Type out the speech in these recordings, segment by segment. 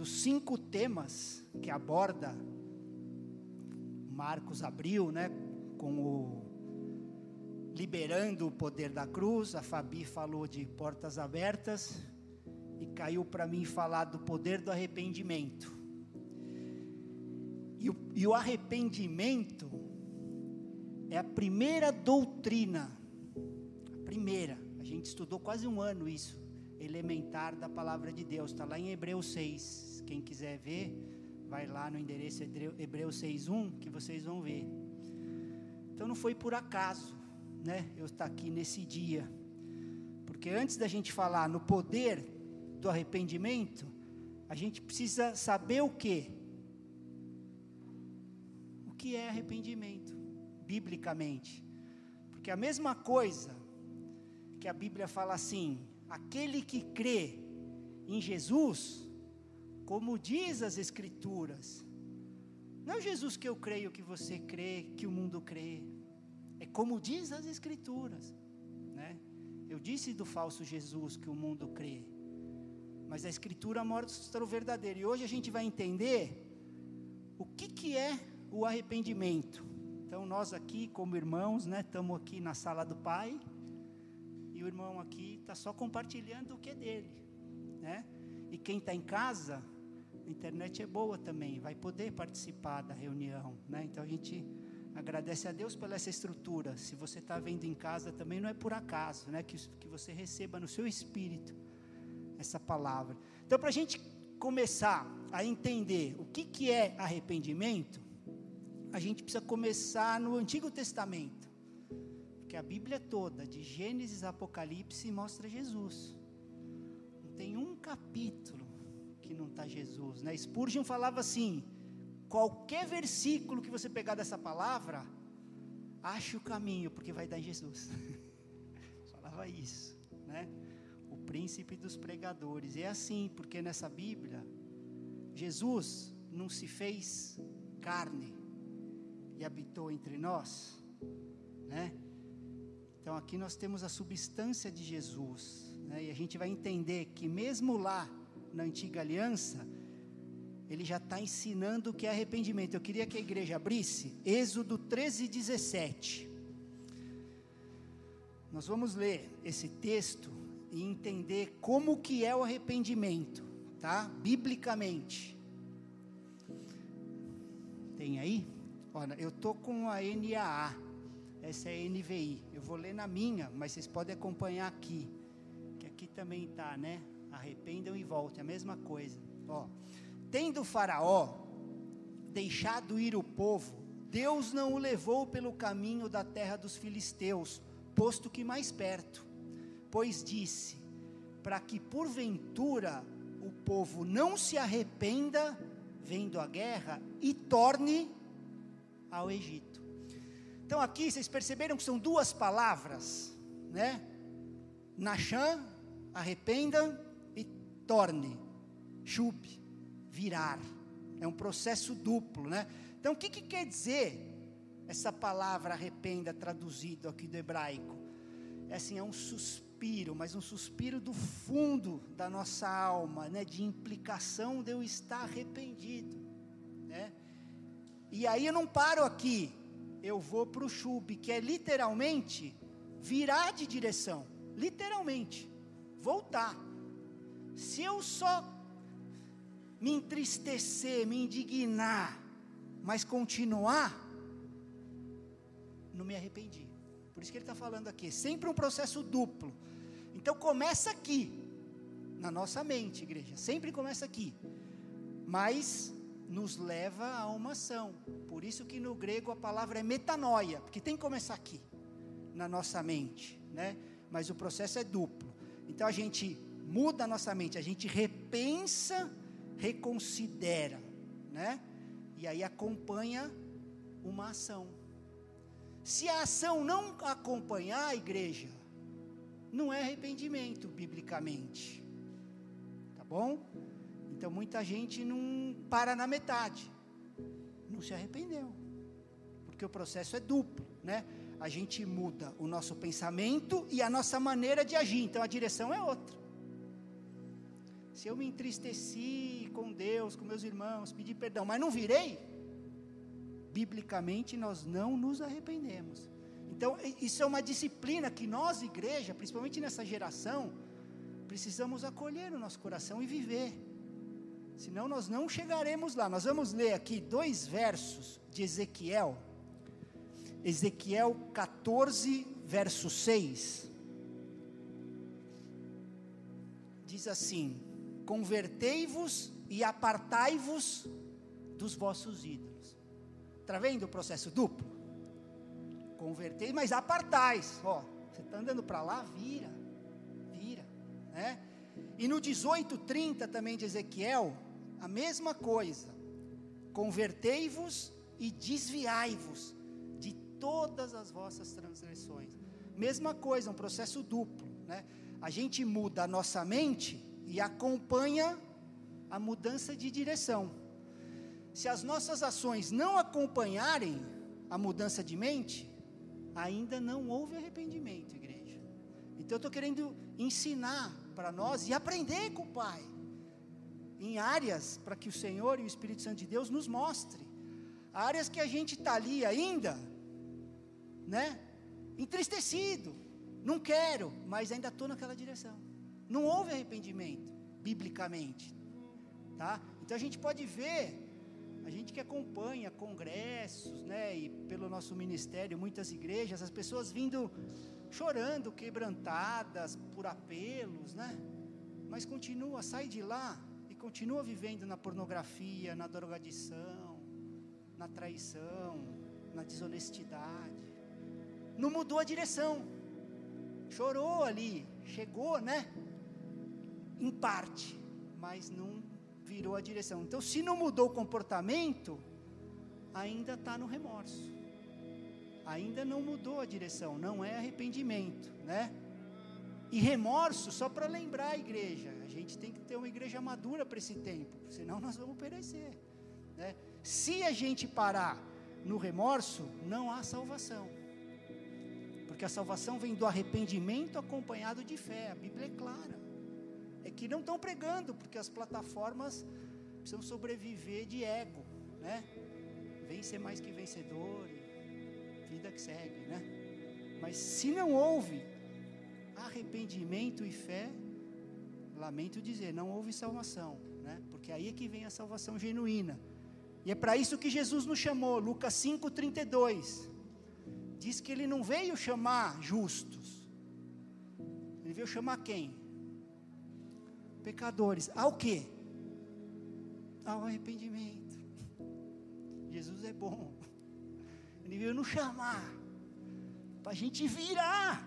dos cinco temas que aborda Marcos abriu, né, com o liberando o poder da cruz, a Fabi falou de portas abertas e caiu para mim falar do poder do arrependimento. E o, e o arrependimento é a primeira doutrina, a primeira, a gente estudou quase um ano isso, elementar da palavra de Deus, está lá em Hebreus 6, quem quiser ver, vai lá no endereço Hebreus 6.1, que vocês vão ver. Então não foi por acaso, né, eu estar aqui nesse dia, porque antes da gente falar no poder do arrependimento, a gente precisa saber o que? que é arrependimento, biblicamente. Porque a mesma coisa que a Bíblia fala assim: aquele que crê em Jesus, como diz as Escrituras, não é Jesus que eu creio que você crê, que o mundo crê, é como diz as Escrituras, né? Eu disse do falso Jesus que o mundo crê, mas a Escritura mostra o verdadeiro, e hoje a gente vai entender o que, que é o arrependimento. Então nós aqui, como irmãos, né, estamos aqui na sala do Pai e o irmão aqui está só compartilhando o que é dele, né? E quem está em casa, a internet é boa também, vai poder participar da reunião, né? Então a gente agradece a Deus pela essa estrutura. Se você está vendo em casa também não é por acaso, né? Que, que você receba no seu espírito essa palavra. Então para a gente começar a entender o que, que é arrependimento, a gente precisa começar no Antigo Testamento, porque a Bíblia toda, de Gênesis a Apocalipse, mostra Jesus. Não tem um capítulo que não está Jesus. Né? Spurgeon falava assim: qualquer versículo que você pegar dessa palavra, ache o caminho, porque vai dar em Jesus. falava isso, né? O príncipe dos pregadores. E é assim, porque nessa Bíblia, Jesus não se fez carne, e habitou entre nós, né? Então aqui nós temos a substância de Jesus, né? E a gente vai entender que mesmo lá na antiga aliança, ele já está ensinando o que é arrependimento. Eu queria que a igreja abrisse Êxodo 13, 17. Nós vamos ler esse texto e entender como que é o arrependimento, tá? Biblicamente. Tem aí? Olha, eu tô com a NAA, essa é a NVI. Eu vou ler na minha, mas vocês podem acompanhar aqui, que aqui também tá, né? Arrependam e voltem, a mesma coisa. Ó, tendo Faraó deixado ir o povo, Deus não o levou pelo caminho da terra dos filisteus, posto que mais perto, pois disse: para que porventura o povo não se arrependa vendo a guerra e torne ao Egito. Então aqui vocês perceberam que são duas palavras, né? Nachan, arrependa, e torne, chube, virar. É um processo duplo, né? Então o que, que quer dizer essa palavra arrependa traduzido aqui do hebraico? É assim, é um suspiro, mas um suspiro do fundo da nossa alma, né? De implicação de eu estar arrependido, né? E aí eu não paro aqui, eu vou para o chube, que é literalmente virar de direção, literalmente, voltar. Se eu só me entristecer, me indignar, mas continuar, não me arrependi. Por isso que ele está falando aqui, sempre um processo duplo. Então começa aqui, na nossa mente, igreja, sempre começa aqui. Mas nos leva a uma ação. Por isso que no grego a palavra é metanoia, porque tem que começar aqui, na nossa mente, né? Mas o processo é duplo. Então a gente muda a nossa mente, a gente repensa, reconsidera, né? E aí acompanha uma ação. Se a ação não acompanhar a igreja, não é arrependimento biblicamente. Tá bom? Então muita gente não para na metade, não se arrependeu, porque o processo é duplo, né? A gente muda o nosso pensamento e a nossa maneira de agir, então a direção é outra. se eu me entristeci com Deus, com meus irmãos, pedi perdão, mas não virei, biblicamente nós não nos arrependemos. Então, isso é uma disciplina que nós, igreja, principalmente nessa geração, precisamos acolher no nosso coração e viver. Senão nós não chegaremos lá. Nós vamos ler aqui dois versos de Ezequiel. Ezequiel 14, verso 6. Diz assim: Convertei-vos e apartai-vos dos vossos ídolos. Está vendo o processo duplo? Convertei, mas apartais. Ó, você está andando para lá, vira, vira, né? E no 18:30 também de Ezequiel, a mesma coisa. Convertei-vos e desviai-vos de todas as vossas transgressões. Mesma coisa, um processo duplo, né? A gente muda a nossa mente e acompanha a mudança de direção. Se as nossas ações não acompanharem a mudança de mente, ainda não houve arrependimento, igreja. Então eu estou querendo ensinar para nós e aprender com o Pai, em áreas para que o Senhor e o Espírito Santo de Deus nos mostre, áreas que a gente está ali ainda, né, entristecido, não quero, mas ainda estou naquela direção. Não houve arrependimento, biblicamente, tá? Então a gente pode ver a gente que acompanha congressos, né, e pelo nosso ministério, muitas igrejas, as pessoas vindo chorando, quebrantadas por apelos, né? Mas continua, sai de lá continua vivendo na pornografia, na drogadição, na traição, na desonestidade. Não mudou a direção. Chorou ali, chegou, né? Em parte, mas não virou a direção. Então, se não mudou o comportamento, ainda está no remorso. Ainda não mudou a direção, não é arrependimento, né? E remorso, só para lembrar a igreja, gente tem que ter uma igreja madura para esse tempo, senão nós vamos perecer. Né? Se a gente parar no remorso, não há salvação. Porque a salvação vem do arrependimento acompanhado de fé, a Bíblia é clara é que não estão pregando, porque as plataformas precisam sobreviver de ego, né? Vencer mais que vencedor, vida que segue, né? Mas se não houve arrependimento e fé, lamento dizer, não houve salvação, né? Porque aí é que vem a salvação genuína. E é para isso que Jesus nos chamou, Lucas 5:32. Diz que ele não veio chamar justos. Ele veio chamar quem? pecadores. Ao que? Ao arrependimento. Jesus é bom. Ele veio nos chamar para a gente virar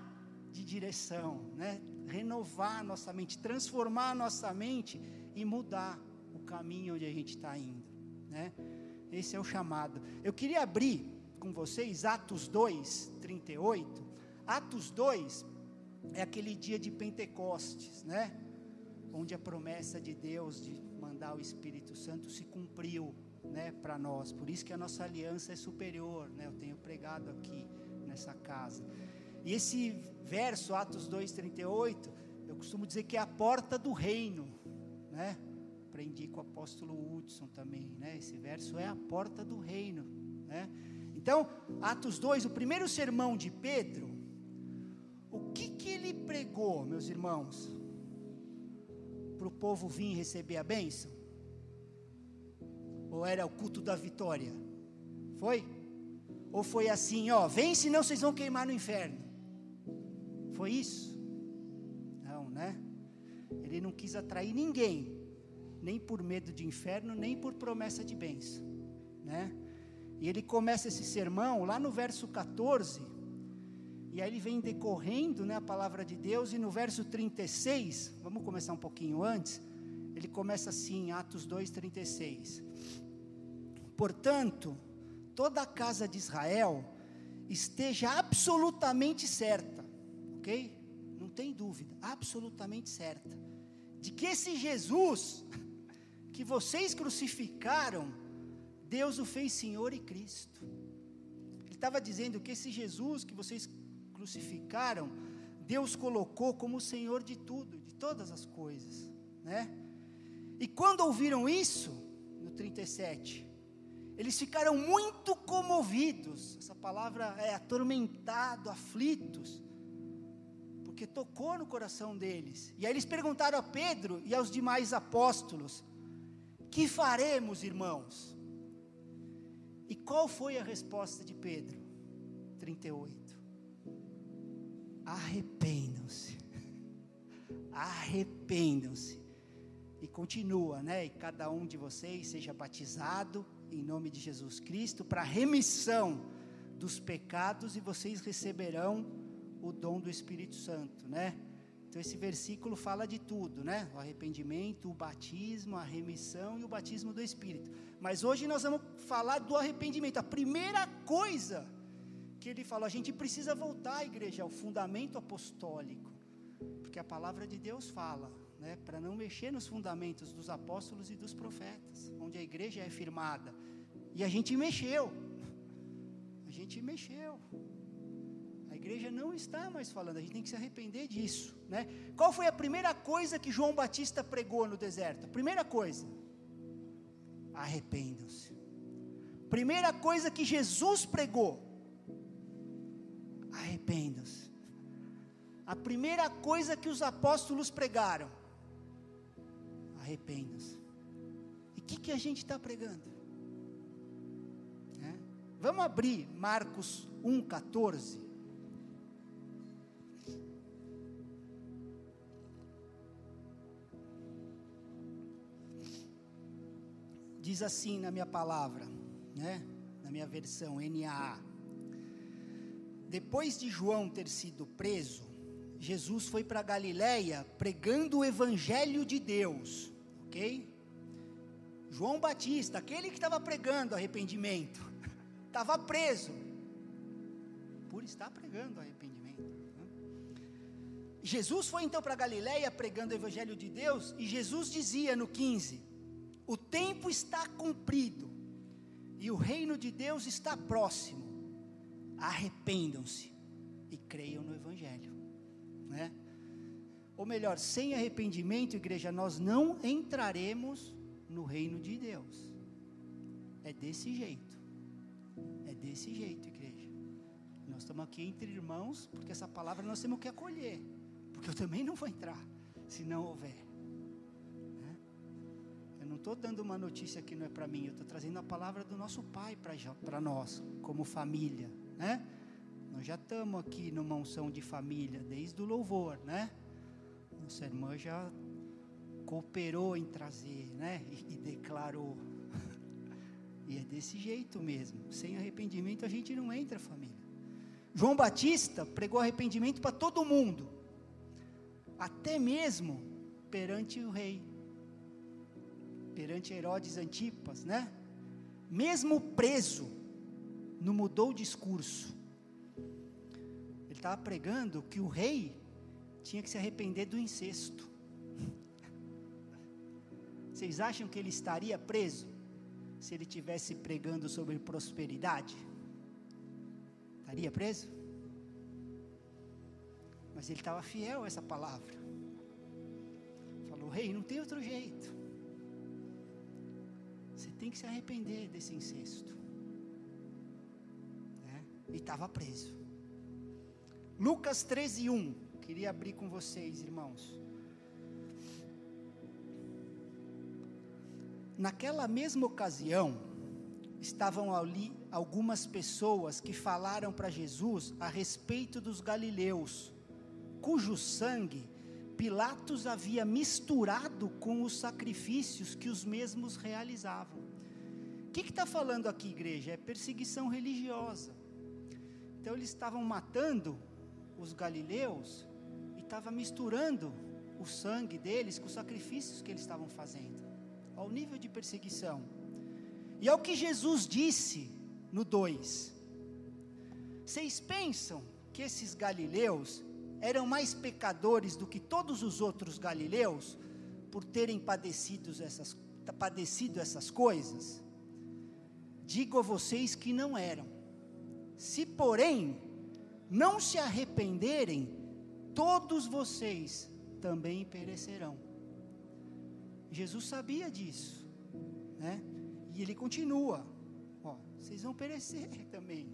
de direção, né? Renovar nossa mente, transformar nossa mente e mudar o caminho onde a gente está indo, né? Esse é o chamado. Eu queria abrir com vocês Atos 2, 38. Atos 2 é aquele dia de Pentecostes, né? onde a promessa de Deus de mandar o Espírito Santo se cumpriu, né, para nós. Por isso que a nossa aliança é superior, né? Eu tenho pregado aqui nessa casa. E esse verso Atos 2:38, eu costumo dizer que é a porta do reino, né? Aprendi com o apóstolo Hudson também, né? Esse verso é a porta do reino, né? Então, Atos 2, o primeiro sermão de Pedro, o que que ele pregou, meus irmãos? para o povo vir receber a bênção? Ou era o culto da vitória? Foi? Ou foi assim, ó, vem senão vocês vão queimar no inferno? Foi isso? Não, né? Ele não quis atrair ninguém, nem por medo de inferno, nem por promessa de bênção, né? E ele começa esse sermão lá no verso 14, e aí ele vem decorrendo né, a palavra de Deus, e no verso 36, vamos começar um pouquinho antes, ele começa assim, Atos 2,36. Portanto, toda a casa de Israel esteja absolutamente certa, ok? Não tem dúvida, absolutamente certa, de que esse Jesus que vocês crucificaram, Deus o fez Senhor e Cristo. Ele estava dizendo que esse Jesus que vocês crucificaram, Deus colocou como Senhor de tudo, de todas as coisas, né? E quando ouviram isso, no 37, eles ficaram muito comovidos. Essa palavra é atormentado, aflitos, porque tocou no coração deles. E aí eles perguntaram a Pedro e aos demais apóstolos: Que faremos, irmãos? E qual foi a resposta de Pedro? 38. Arrependam-se. Arrependam-se. E continua, né? E cada um de vocês seja batizado em nome de Jesus Cristo para remissão dos pecados e vocês receberão o dom do Espírito Santo, né? Então esse versículo fala de tudo, né? O arrependimento, o batismo, a remissão e o batismo do Espírito. Mas hoje nós vamos falar do arrependimento. A primeira coisa que ele falou, a gente precisa voltar à igreja, ao fundamento apostólico. Porque a palavra de Deus fala, né, para não mexer nos fundamentos dos apóstolos e dos profetas, onde a igreja é firmada. E a gente mexeu. A gente mexeu. Igreja não está mais falando, a gente tem que se arrepender disso, né? Qual foi a primeira coisa que João Batista pregou no deserto? Primeira coisa, arrependam-se. Primeira coisa que Jesus pregou, arrependam-se. A primeira coisa que os apóstolos pregaram, arrependam-se. E o que, que a gente está pregando? É? Vamos abrir Marcos 1,14. Diz assim na minha palavra, né? na minha versão NAA. Depois de João ter sido preso, Jesus foi para Galiléia pregando o evangelho de Deus, ok? João Batista, aquele que estava pregando arrependimento, estava preso por estar pregando arrependimento. Né? Jesus foi então para Galiléia pregando o evangelho de Deus e Jesus dizia no 15: O tempo está cumprido e o reino de Deus está próximo. Arrependam-se e creiam no evangelho né? Ou melhor, sem arrependimento, igreja, nós não entraremos no reino de Deus. É desse jeito. É desse jeito, igreja. Nós estamos aqui entre irmãos, porque essa palavra nós temos que acolher. Porque eu também não vou entrar, se não houver. Eu não estou dando uma notícia que não é para mim, eu estou trazendo a palavra do nosso Pai para nós, como família. Né? Nós já estamos aqui numa unção de família, desde o louvor, né? Nossa irmã já cooperou em trazer, né? E, e declarou. e é desse jeito mesmo. Sem arrependimento a gente não entra, família. João Batista pregou arrependimento para todo mundo, até mesmo perante o rei, perante Herodes Antipas, né? Mesmo preso, não mudou o discurso estava pregando que o rei tinha que se arrepender do incesto. Vocês acham que ele estaria preso se ele tivesse pregando sobre prosperidade? Estaria preso? Mas ele estava fiel a essa palavra. Falou: Rei, não tem outro jeito. Você tem que se arrepender desse incesto. É? E estava preso. Lucas 13, 1. Queria abrir com vocês, irmãos. Naquela mesma ocasião, estavam ali algumas pessoas que falaram para Jesus a respeito dos galileus, cujo sangue Pilatos havia misturado com os sacrifícios que os mesmos realizavam. O que está falando aqui, igreja? É perseguição religiosa. Então, eles estavam matando os galileus e estava misturando o sangue deles com os sacrifícios que eles estavam fazendo, ao nível de perseguição. E ao que Jesus disse no 2: Vocês pensam que esses galileus eram mais pecadores do que todos os outros galileus por terem padecido essas, padecido essas coisas? Digo a vocês que não eram. Se, porém, não se arrependerem, todos vocês também perecerão. Jesus sabia disso, né? E ele continua: ó, vocês vão perecer também,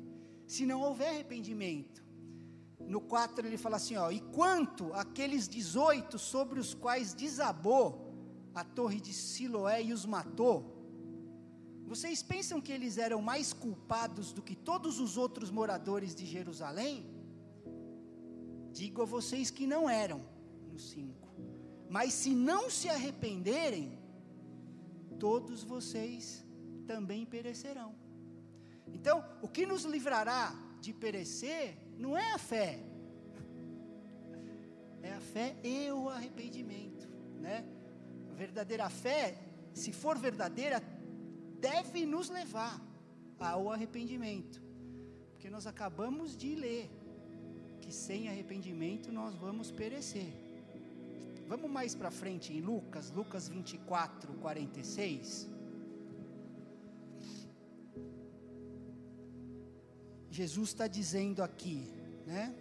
se não houver arrependimento. No 4 ele fala assim: ó, e quanto aqueles 18 sobre os quais desabou a torre de Siloé e os matou, vocês pensam que eles eram mais culpados do que todos os outros moradores de Jerusalém? Digo a vocês que não eram, no 5. Mas se não se arrependerem, todos vocês também perecerão. Então, o que nos livrará de perecer não é a fé, é a fé e o arrependimento, né? A verdadeira fé, se for verdadeira, deve nos levar ao arrependimento, porque nós acabamos de ler que sem arrependimento nós vamos perecer. Vamos mais para frente em Lucas, Lucas 24, 46. Jesus está dizendo aqui, né?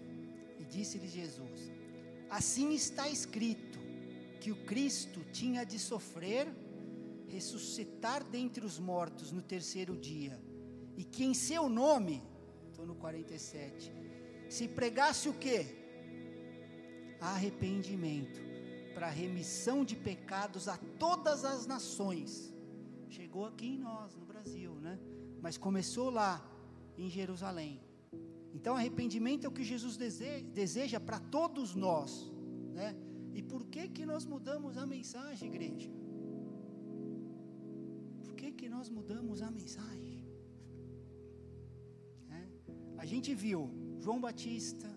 E disse-lhe Jesus: Assim está escrito que o Cristo tinha de sofrer ressuscitar dentre os mortos no terceiro dia, e que em seu nome, estou no 47, se pregasse o que? Arrependimento, para remissão de pecados a todas as nações. Chegou aqui em nós, no Brasil, né? Mas começou lá, em Jerusalém. Então, arrependimento é o que Jesus deseja para todos nós, né? E por que que nós mudamos a mensagem, igreja? que nós mudamos a mensagem. É. A gente viu João Batista,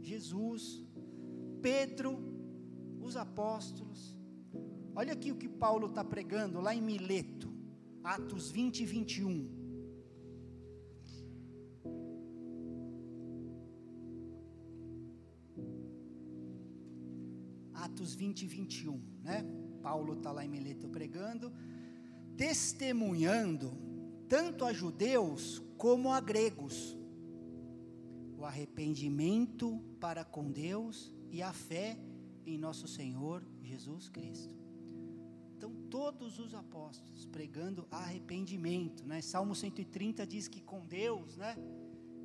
Jesus, Pedro, os apóstolos. Olha aqui o que Paulo está pregando lá em Mileto, Atos 20 e 21. Atos 20 e 21, né? Paulo está lá em Mileto pregando testemunhando tanto a judeus como a gregos o arrependimento para com Deus e a fé em nosso Senhor Jesus Cristo. Então, todos os apóstolos pregando arrependimento, né? Salmo 130 diz que com Deus, né,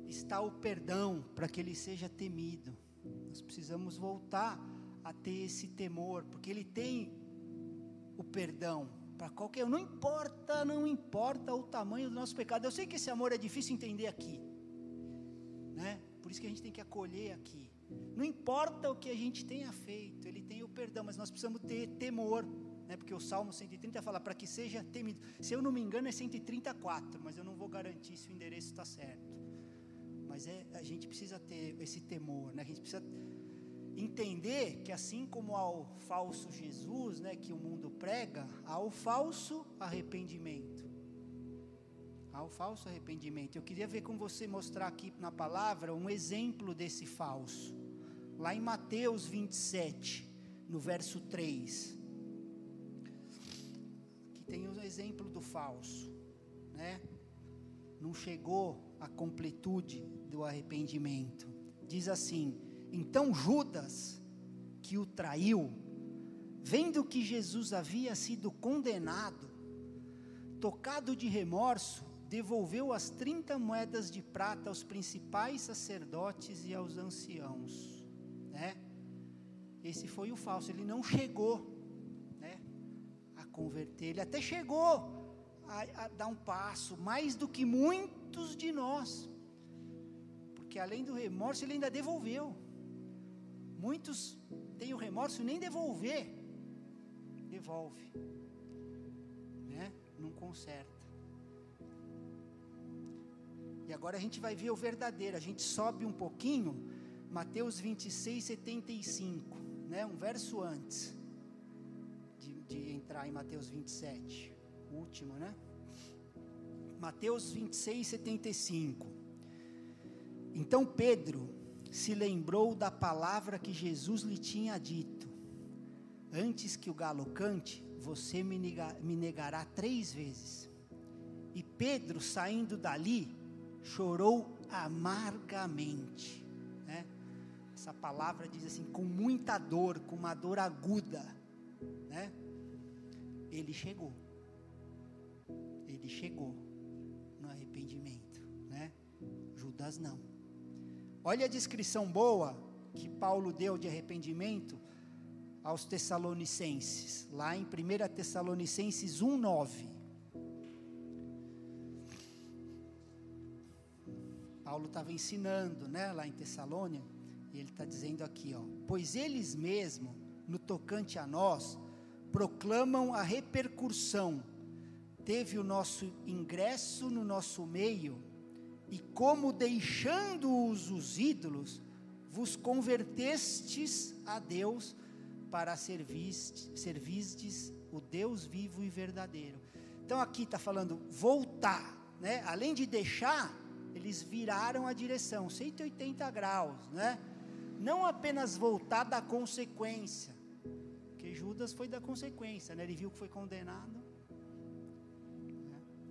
está o perdão para que ele seja temido. Nós precisamos voltar a ter esse temor, porque ele tem o perdão, para qualquer um, não importa, não importa o tamanho do nosso pecado. Eu sei que esse amor é difícil entender aqui, né? Por isso que a gente tem que acolher aqui. Não importa o que a gente tenha feito, ele tem o perdão, mas nós precisamos ter temor, né? Porque o Salmo 130 fala para que seja temido. Se eu não me engano é 134, mas eu não vou garantir se o endereço está certo. Mas é, a gente precisa ter esse temor, né? A gente precisa entender que assim como ao falso Jesus, né, que o mundo prega, há o falso arrependimento. Há o falso arrependimento. Eu queria ver com você mostrar aqui na palavra um exemplo desse falso. Lá em Mateus 27, no verso 3. Que tem um exemplo do falso, né? Não chegou à completude do arrependimento. Diz assim: então Judas, que o traiu, vendo que Jesus havia sido condenado, tocado de remorso, devolveu as 30 moedas de prata aos principais sacerdotes e aos anciãos, né? Esse foi o falso, ele não chegou, né, a converter, ele até chegou a, a dar um passo, mais do que muitos de nós, porque além do remorso, ele ainda devolveu. Muitos têm o remorso nem devolver, devolve, né? Não conserta. E agora a gente vai ver o verdadeiro. A gente sobe um pouquinho, Mateus 26, 75, né? Um verso antes de, de entrar em Mateus 27, o último, né? Mateus 26, 75. Então Pedro se lembrou da palavra que Jesus lhe tinha dito: Antes que o galo cante, você me, nega, me negará três vezes. E Pedro, saindo dali, chorou amargamente. Né? Essa palavra diz assim, com muita dor, com uma dor aguda. Né? ele chegou. Ele chegou no arrependimento, né? Judas não. Olha a descrição boa que Paulo deu de arrependimento aos Tessalonicenses, lá em 1 Tessalonicenses 1:9. Paulo estava ensinando, né, lá em Tessalônia, e ele está dizendo aqui, ó, pois eles mesmos, no tocante a nós, proclamam a repercussão. Teve o nosso ingresso no nosso meio, e como deixando-os os ídolos, vos convertestes a Deus para servistes, o Deus vivo e verdadeiro. Então aqui está falando voltar, né? Além de deixar, eles viraram a direção, 180 graus, né? Não apenas voltar da consequência, que Judas foi da consequência, né? Ele viu que foi condenado.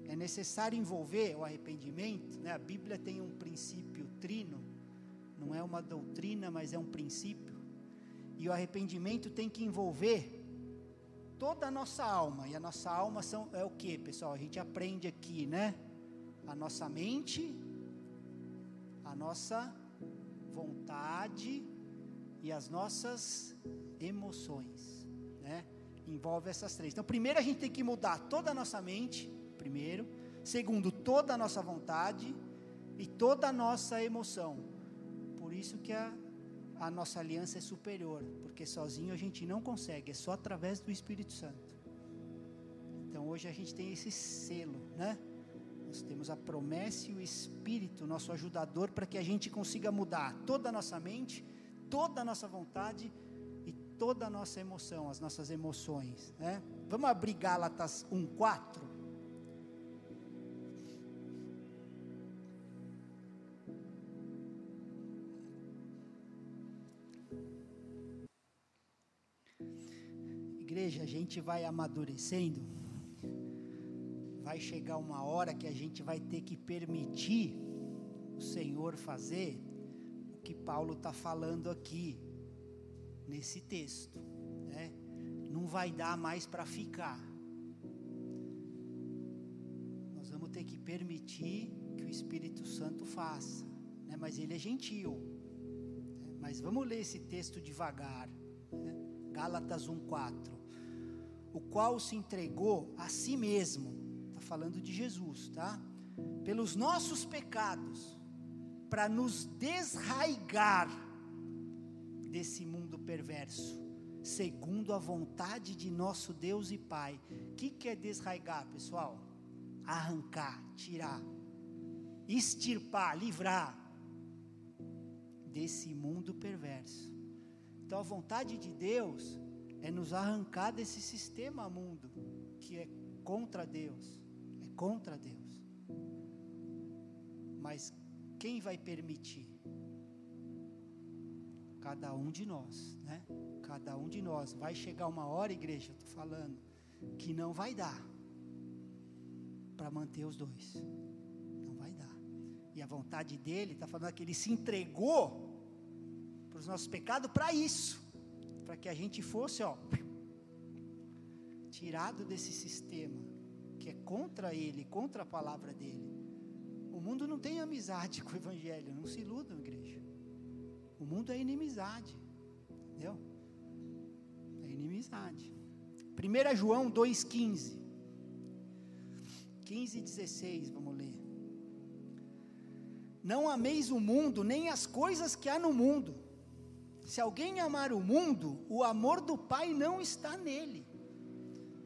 É necessário envolver o arrependimento, né? A Bíblia tem um princípio trino, não é uma doutrina, mas é um princípio. E o arrependimento tem que envolver toda a nossa alma. E a nossa alma são, é o que, pessoal? A gente aprende aqui, né? A nossa mente, a nossa vontade e as nossas emoções, né? Envolve essas três. Então, primeiro a gente tem que mudar toda a nossa mente, primeiro. Segundo, toda a nossa vontade e toda a nossa emoção. Por isso que a, a nossa aliança é superior, porque sozinho a gente não consegue, é só através do Espírito Santo. Então, hoje a gente tem esse selo, né? Nós temos a promessa e o Espírito, nosso ajudador, para que a gente consiga mudar toda a nossa mente, toda a nossa vontade e toda a nossa emoção, as nossas emoções. Né? Vamos abrir Gálatas 1,4. Igreja, a gente vai amadurecendo vai chegar uma hora que a gente vai ter que permitir o Senhor fazer o que Paulo está falando aqui, nesse texto. Né? Não vai dar mais para ficar. Nós vamos ter que permitir que o Espírito Santo faça. Né? Mas ele é gentil. Né? Mas vamos ler esse texto devagar. Né? Gálatas 1,4. O qual se entregou a si mesmo falando de Jesus, tá? Pelos nossos pecados, para nos desraigar desse mundo perverso, segundo a vontade de nosso Deus e Pai. O que, que é desraigar, pessoal? Arrancar, tirar, extirpar, livrar desse mundo perverso. Então a vontade de Deus é nos arrancar desse sistema mundo que é contra Deus contra Deus. Mas quem vai permitir? Cada um de nós, né? Cada um de nós. Vai chegar uma hora, igreja, eu estou falando, que não vai dar para manter os dois. Não vai dar. E a vontade dele está falando que ele se entregou para os nossos pecados para isso, para que a gente fosse, ó, tirado desse sistema que é contra ele, contra a palavra dele. O mundo não tem amizade com o evangelho, não se iludam, igreja. O mundo é inimizade, entendeu? É inimizade. 1 João 2,15. 15 e 16, vamos ler. Não ameis o mundo, nem as coisas que há no mundo. Se alguém amar o mundo, o amor do Pai não está nele.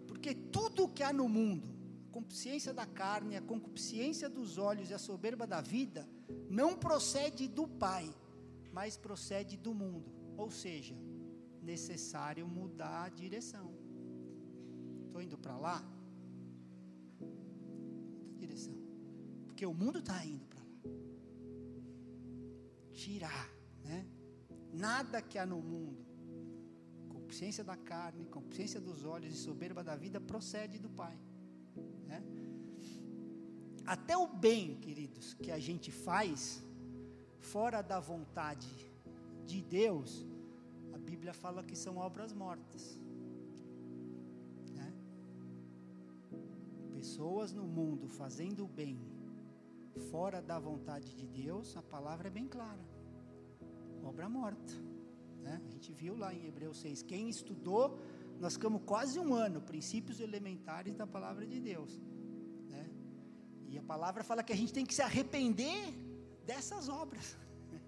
Porque tudo que há no mundo, concupiscência da carne, a concupiscência dos olhos e a soberba da vida não procede do Pai, mas procede do mundo. Ou seja, necessário mudar a direção. Estou indo para lá? direção. Porque o mundo está indo para lá. Tirar, né? Nada que há no mundo, concupiscência da carne, concupiscência dos olhos e soberba da vida procede do Pai. Né? Até o bem, queridos, que a gente faz, fora da vontade de Deus, a Bíblia fala que são obras mortas. Né? pessoas no mundo fazendo o bem fora da vontade de Deus, a palavra é bem clara. Obra morta. Né? A gente viu lá em Hebreus 6. Quem estudou, nós ficamos quase um ano, princípios elementares da palavra de Deus. Né? E a palavra fala que a gente tem que se arrepender dessas obras.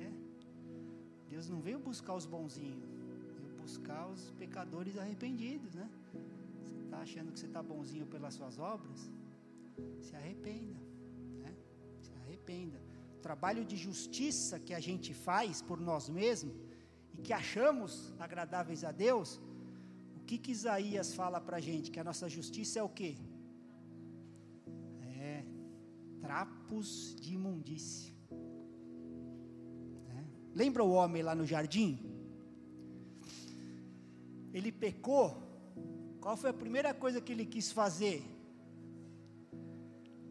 É. Deus não veio buscar os bonzinhos, veio buscar os pecadores arrependidos, né? Você está achando que você está bonzinho pelas suas obras? Se arrependa, né? Se arrependa. Trabalho de justiça que a gente faz por nós mesmos e que achamos agradáveis a Deus, o que que Isaías fala para a gente? Que a nossa justiça é o quê? É trapos de imundície. É. Lembra o homem lá no jardim? Ele pecou. Qual foi a primeira coisa que ele quis fazer?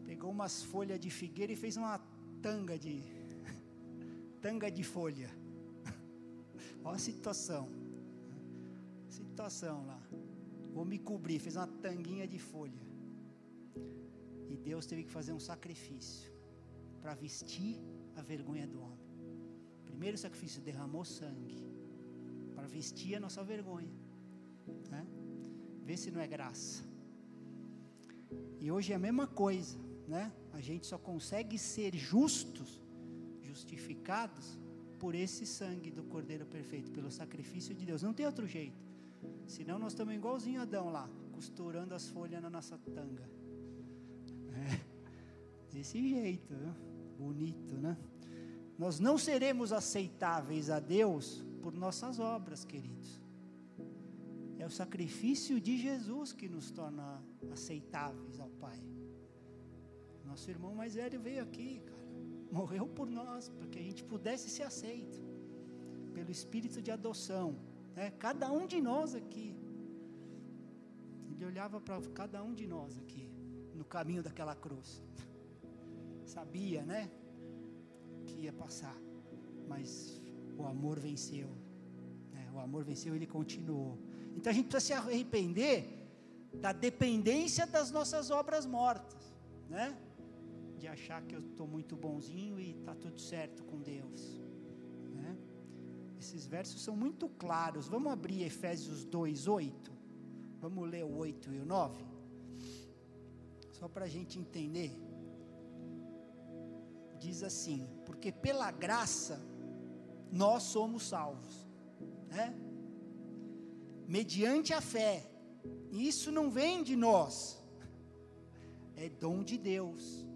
Pegou umas folhas de figueira e fez uma tanga de tanga de folha. Olha a situação. Situação lá. Vou me cobrir, fez uma tanguinha de folha. E Deus teve que fazer um sacrifício para vestir a vergonha do homem. Primeiro sacrifício derramou sangue para vestir a nossa vergonha. Né? Vê se não é graça. E hoje é a mesma coisa, né? A gente só consegue ser justos, justificados por esse sangue do Cordeiro perfeito, pelo sacrifício de Deus. Não tem outro jeito. Senão nós estamos igualzinho Adão lá, costurando as folhas na nossa tanga. É, desse jeito, viu? bonito, né? Nós não seremos aceitáveis a Deus por nossas obras, queridos. É o sacrifício de Jesus que nos torna aceitáveis ao Pai. Nosso irmão mais velho veio aqui, cara morreu por nós, para que a gente pudesse ser aceito pelo espírito de adoção. Né? Cada um de nós aqui. Ele olhava para cada um de nós aqui, no caminho daquela cruz. Sabia, né? Que ia passar. Mas o amor venceu. Né? O amor venceu, ele continuou. Então a gente precisa se arrepender da dependência das nossas obras mortas, né? De achar que eu estou muito bonzinho e está tudo certo com Deus. Né? Esses versos são muito claros. Vamos abrir Efésios 2, 8. Vamos ler o 8 e o 9. Só para a gente entender. Diz assim: Porque pela graça nós somos salvos, né? mediante a fé. Isso não vem de nós, é dom de Deus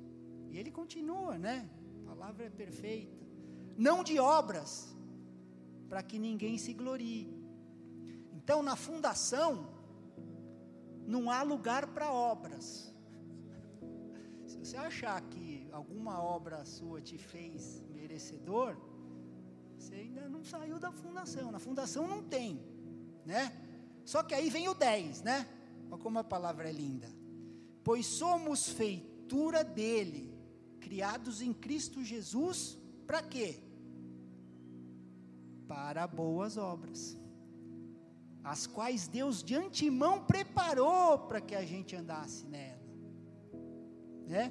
e ele continua, né? A palavra é perfeita. Não de obras, para que ninguém se glorie. Então, na fundação, não há lugar para obras. Se você achar que alguma obra sua te fez merecedor, você ainda não saiu da fundação. Na fundação não tem, né? Só que aí vem o 10, né? Olha como a palavra é linda. Pois somos feitura dele, criados em Cristo Jesus, para quê? Para boas obras, as quais Deus de antemão preparou para que a gente andasse nela, né?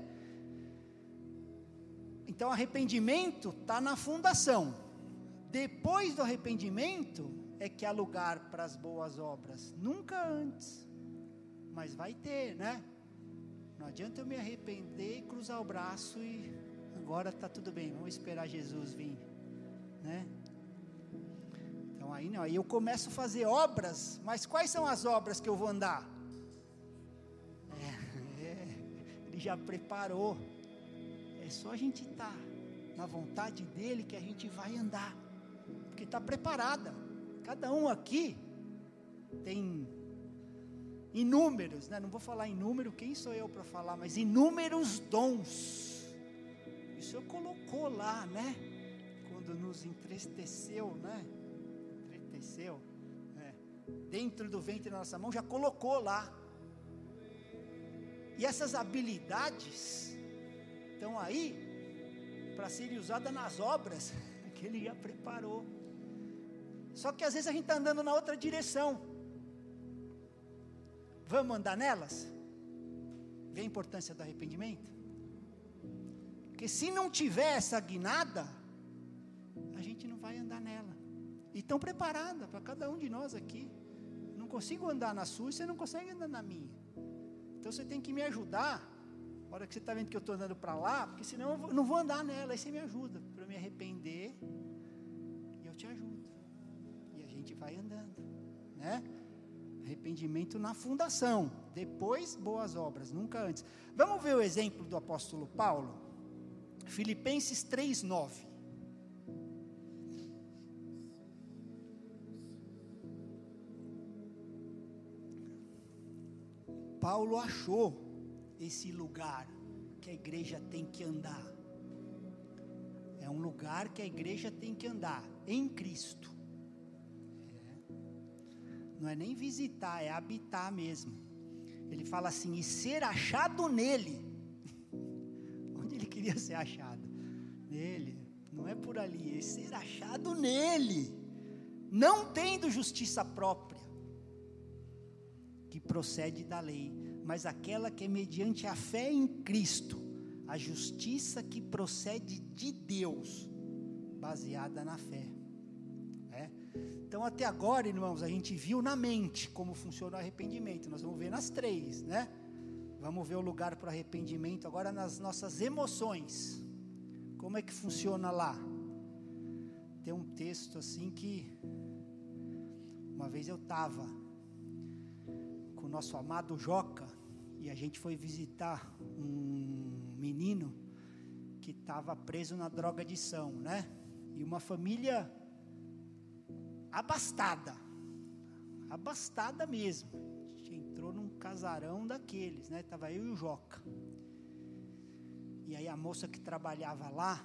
Então, arrependimento está na fundação. Depois do arrependimento é que há lugar para as boas obras. Nunca antes. Mas vai ter, né? Não adianta eu me arrepender e cruzar o braço e agora está tudo bem, vamos esperar Jesus vir, né? Então aí não, aí eu começo a fazer obras, mas quais são as obras que eu vou andar? É, é, ele já preparou, é só a gente estar tá na vontade dele que a gente vai andar, porque está preparada. Cada um aqui tem inúmeros, né? não vou falar em número, quem sou eu para falar, mas inúmeros dons. O Senhor colocou lá, né? Quando nos entristeceu, né? Entristeceu, né? dentro do ventre da nossa mão, já colocou lá. E essas habilidades estão aí para serem usadas nas obras que Ele já preparou. Só que às vezes a gente está andando na outra direção. Vamos andar nelas? Vê a importância do arrependimento? Porque se não tiver essa guinada, a gente não vai andar nela. E tão preparada para cada um de nós aqui. Não consigo andar na sua e você não consegue andar na minha. Então você tem que me ajudar. Na hora que você está vendo que eu estou andando para lá, porque senão eu não vou andar nela. Aí você me ajuda para me arrepender e eu te ajudo. E a gente vai andando, né? Arrependimento na fundação, depois boas obras, nunca antes. Vamos ver o exemplo do apóstolo Paulo? Filipenses 3:9. Paulo achou esse lugar que a igreja tem que andar. É um lugar que a igreja tem que andar em Cristo. Não é nem visitar, é habitar mesmo. Ele fala assim: e ser achado nele. Onde ele queria ser achado? Nele. Não é por ali, é ser achado nele. Não tendo justiça própria que procede da lei, mas aquela que é mediante a fé em Cristo, a justiça que procede de Deus, baseada na fé. Então, até agora, irmãos, a gente viu na mente como funciona o arrependimento. Nós vamos ver nas três, né? Vamos ver o lugar para o arrependimento agora nas nossas emoções. Como é que funciona lá? Tem um texto assim que uma vez eu estava com o nosso amado Joca e a gente foi visitar um menino que estava preso na droga droga-adição, né? E uma família abastada, abastada mesmo. A gente entrou num casarão daqueles, né? Tava eu e o Joca. E aí a moça que trabalhava lá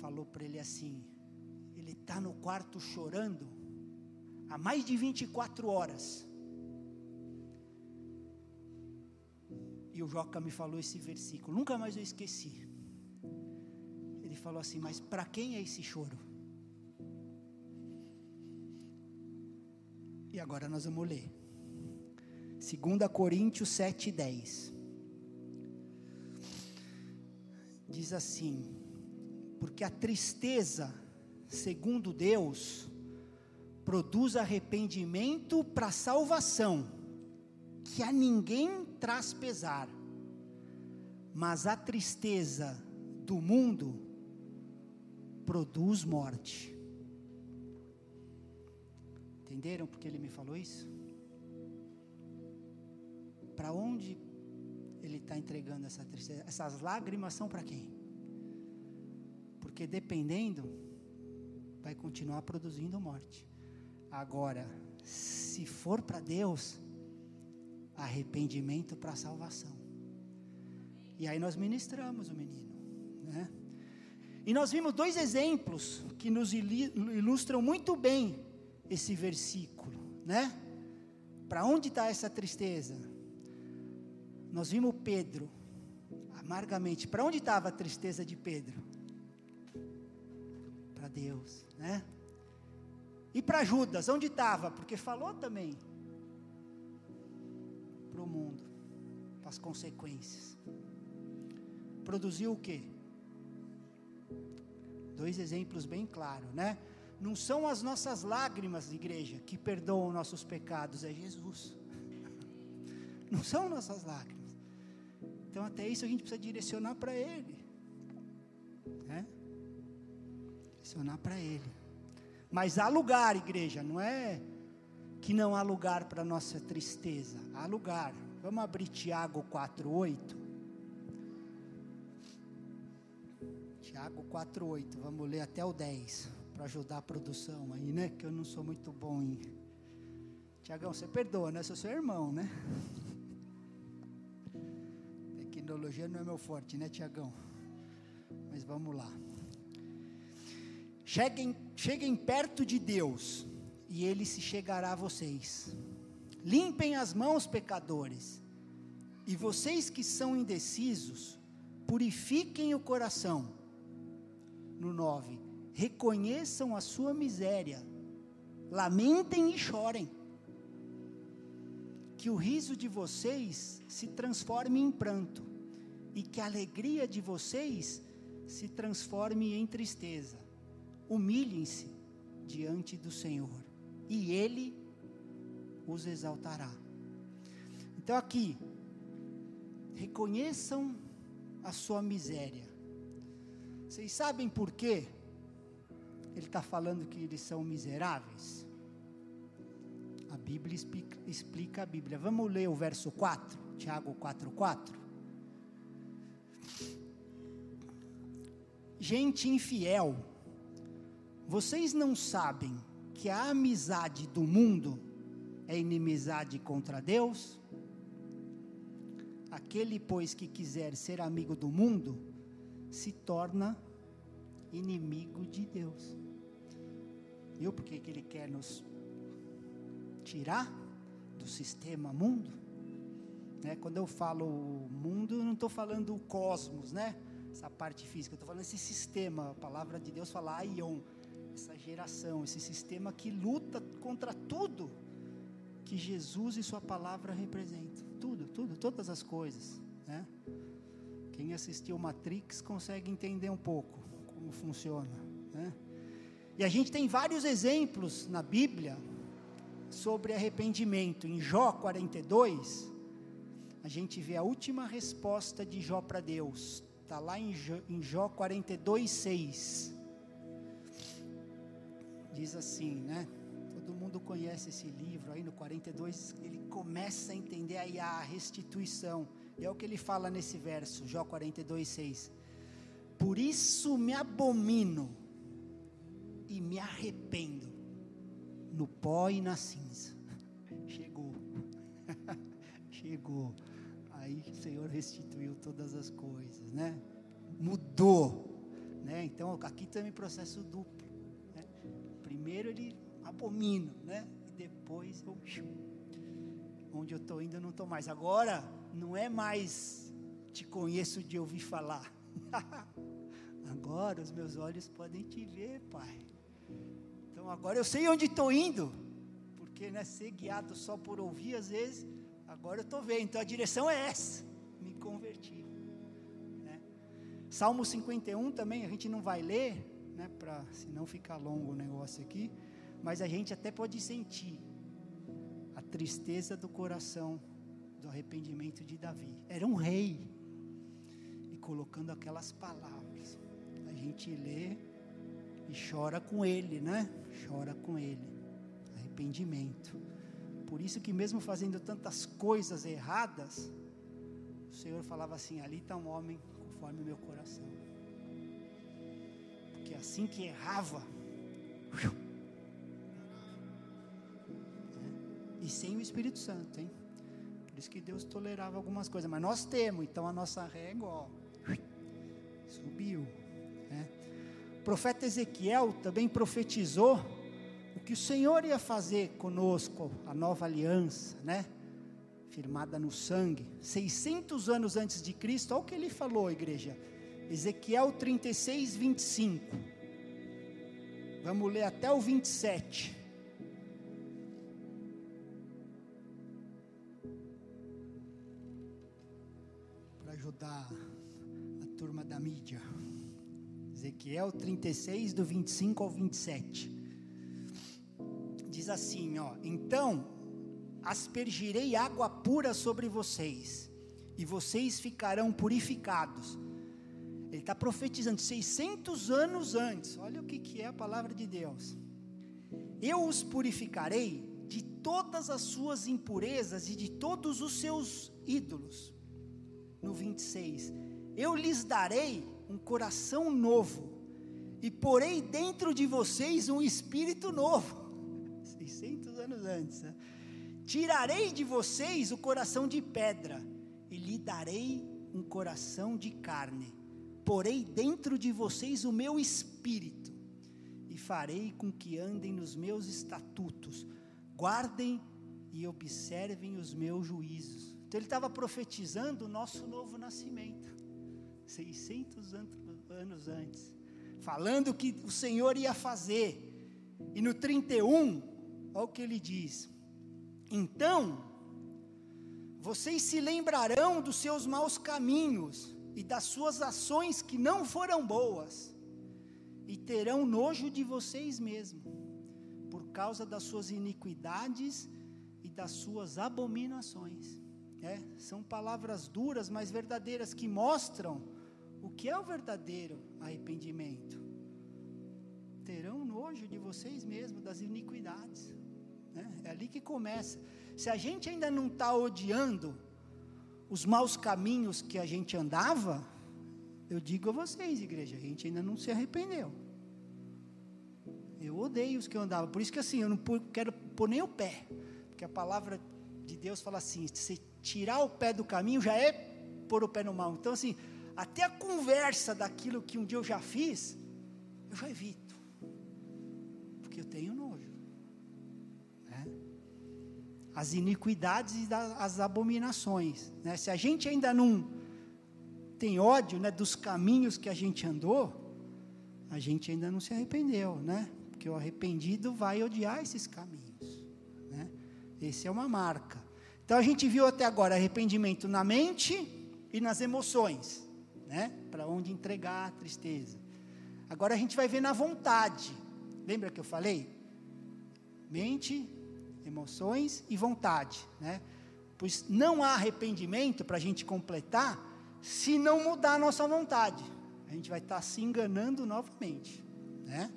falou para ele assim: ele está no quarto chorando há mais de 24 horas. E o Joca me falou esse versículo, nunca mais eu esqueci. Ele falou assim: Mas para quem é esse choro? Agora nós vamos ler. 2 Coríntios 7,10. Diz assim: Porque a tristeza, segundo Deus, produz arrependimento para salvação, que a ninguém traz pesar, mas a tristeza do mundo produz morte. Entenderam porque ele me falou isso? Para onde ele está entregando essa tristeza? Essas lágrimas são para quem? Porque dependendo, vai continuar produzindo morte. Agora, se for para Deus, arrependimento para salvação. E aí nós ministramos o menino, né? E nós vimos dois exemplos que nos ilustram muito bem esse versículo, né? Para onde está essa tristeza? Nós vimos Pedro, amargamente. Para onde estava a tristeza de Pedro? Para Deus, né? E para Judas, onde estava? Porque falou também para o mundo, para as consequências. Produziu o quê? Dois exemplos bem claros, né? Não são as nossas lágrimas, igreja, que perdoam nossos pecados, é Jesus. Não são nossas lágrimas. Então, até isso a gente precisa direcionar para Ele. Né? Direcionar para Ele. Mas há lugar, igreja, não é que não há lugar para nossa tristeza. Há lugar. Vamos abrir Tiago 4:8. Tiago 4:8. Vamos ler até o 10 para ajudar a produção aí, né? Que eu não sou muito bom em Tiagão, você perdoa, né? Sou seu irmão, né? Tecnologia não é meu forte, né, Tiagão? Mas vamos lá. Cheguem, cheguem perto de Deus e ele se chegará a vocês. Limpem as mãos, pecadores, e vocês que são indecisos, purifiquem o coração. No 9, reconheçam a sua miséria, lamentem e chorem. que o riso de vocês se transforme em pranto, e que a alegria de vocês se transforme em tristeza. Humilhem-se diante do Senhor, e Ele os exaltará. Então, aqui, reconheçam a sua miséria. Vocês sabem por quê? Ele está falando que eles são miseráveis. A Bíblia explica, a Bíblia. Vamos ler o verso 4, Tiago 4, 4. Gente infiel, vocês não sabem que a amizade do mundo é inimizade contra Deus? Aquele, pois, que quiser ser amigo do mundo, se torna inimigo de Deus. Viu por que ele quer nos tirar do sistema mundo? Né? Quando eu falo mundo, eu não estou falando o cosmos, né? Essa parte física, eu estou falando esse sistema. A palavra de Deus fala aion, essa geração, esse sistema que luta contra tudo que Jesus e Sua palavra representam. Tudo, tudo, todas as coisas. Né? Quem assistiu Matrix consegue entender um pouco como funciona. Né? E a gente tem vários exemplos na Bíblia sobre arrependimento. Em Jó 42, a gente vê a última resposta de Jó para Deus. Está lá em Jó, em Jó 42, 6. Diz assim, né? Todo mundo conhece esse livro aí no 42, ele começa a entender aí a restituição. E é o que ele fala nesse verso, Jó 42, 6. Por isso me abomino e me arrependo no pó e na cinza. Chegou. Chegou. Aí o Senhor restituiu todas as coisas, né? Mudou, né? Então aqui também processo duplo. Né? Primeiro ele abomino, né? E depois eu, onde eu estou indo eu não estou mais. Agora não é mais te conheço de ouvir falar. Agora os meus olhos podem te ver, Pai. Então agora eu sei onde estou indo, porque né, ser guiado só por ouvir às vezes, agora eu estou vendo. Então a direção é essa. Me converti. Né? Salmo 51 também a gente não vai ler, né? Para senão ficar longo o negócio aqui mas a gente até pode sentir a tristeza do coração do arrependimento de Davi. Era um rei, e colocando aquelas palavras, a gente lê e chora com ele, né? Chora com ele. Arrependimento. Por isso que mesmo fazendo tantas coisas erradas, o Senhor falava assim: ali está um homem conforme o meu coração. Porque assim que errava, e sem o Espírito Santo, hein? Por isso que Deus tolerava algumas coisas, mas nós temos, então a nossa régua, ó, subiu. O profeta Ezequiel também profetizou o que o Senhor ia fazer conosco, a nova aliança, né? Firmada no sangue, 600 anos antes de Cristo, olha o que ele falou, igreja. Ezequiel 36, 25. Vamos ler até o 27. ajudar a turma da mídia. Ezequiel 36, do 25 ao 27. Diz assim: ó, então aspergirei água pura sobre vocês, e vocês ficarão purificados. Ele está profetizando 600 anos antes, olha o que, que é a palavra de Deus. Eu os purificarei de todas as suas impurezas e de todos os seus ídolos no 26: Eu lhes darei um coração novo, e porei dentro de vocês um espírito novo. 600 anos antes. Né? Tirarei de vocês o coração de pedra, e lhe darei um coração de carne. Porei dentro de vocês o meu espírito, e farei com que andem nos meus estatutos, guardem e observem os meus juízos então ele estava profetizando o nosso novo nascimento, 600 anos antes, falando que o Senhor ia fazer. E no 31, olha o que ele diz: Então vocês se lembrarão dos seus maus caminhos e das suas ações que não foram boas, e terão nojo de vocês mesmos, por causa das suas iniquidades e das suas abominações. É, são palavras duras, mas verdadeiras, que mostram o que é o verdadeiro arrependimento. Terão nojo de vocês mesmos, das iniquidades. Né? É ali que começa. Se a gente ainda não está odiando os maus caminhos que a gente andava, eu digo a vocês, igreja, a gente ainda não se arrependeu. Eu odeio os que eu andava, por isso que assim, eu não quero pôr nem o pé, porque a palavra de Deus fala assim: se tirar o pé do caminho já é pôr o pé no mal. Então, assim, até a conversa daquilo que um dia eu já fiz, eu já evito, porque eu tenho nojo. Né? As iniquidades e as abominações. Né? Se a gente ainda não tem ódio né, dos caminhos que a gente andou, a gente ainda não se arrependeu, né? Porque o arrependido vai odiar esses caminhos, né? Esse é uma marca. Então a gente viu até agora arrependimento na mente e nas emoções, né? Para onde entregar a tristeza. Agora a gente vai ver na vontade. Lembra que eu falei? Mente, emoções e vontade, né? Pois não há arrependimento para a gente completar se não mudar a nossa vontade. A gente vai estar tá se enganando novamente, né?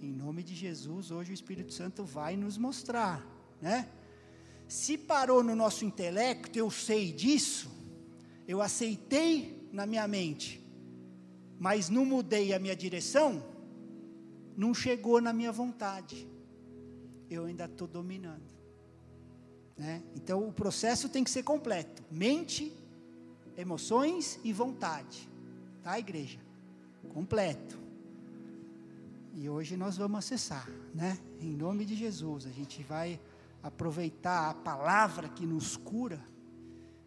Em nome de Jesus, hoje o Espírito Santo vai nos mostrar, né? Se parou no nosso intelecto, eu sei disso, eu aceitei na minha mente, mas não mudei a minha direção, não chegou na minha vontade, eu ainda estou dominando. Né? Então o processo tem que ser completo: mente, emoções e vontade. Tá, igreja? Completo. E hoje nós vamos acessar, né? Em nome de Jesus, a gente vai aproveitar a palavra que nos cura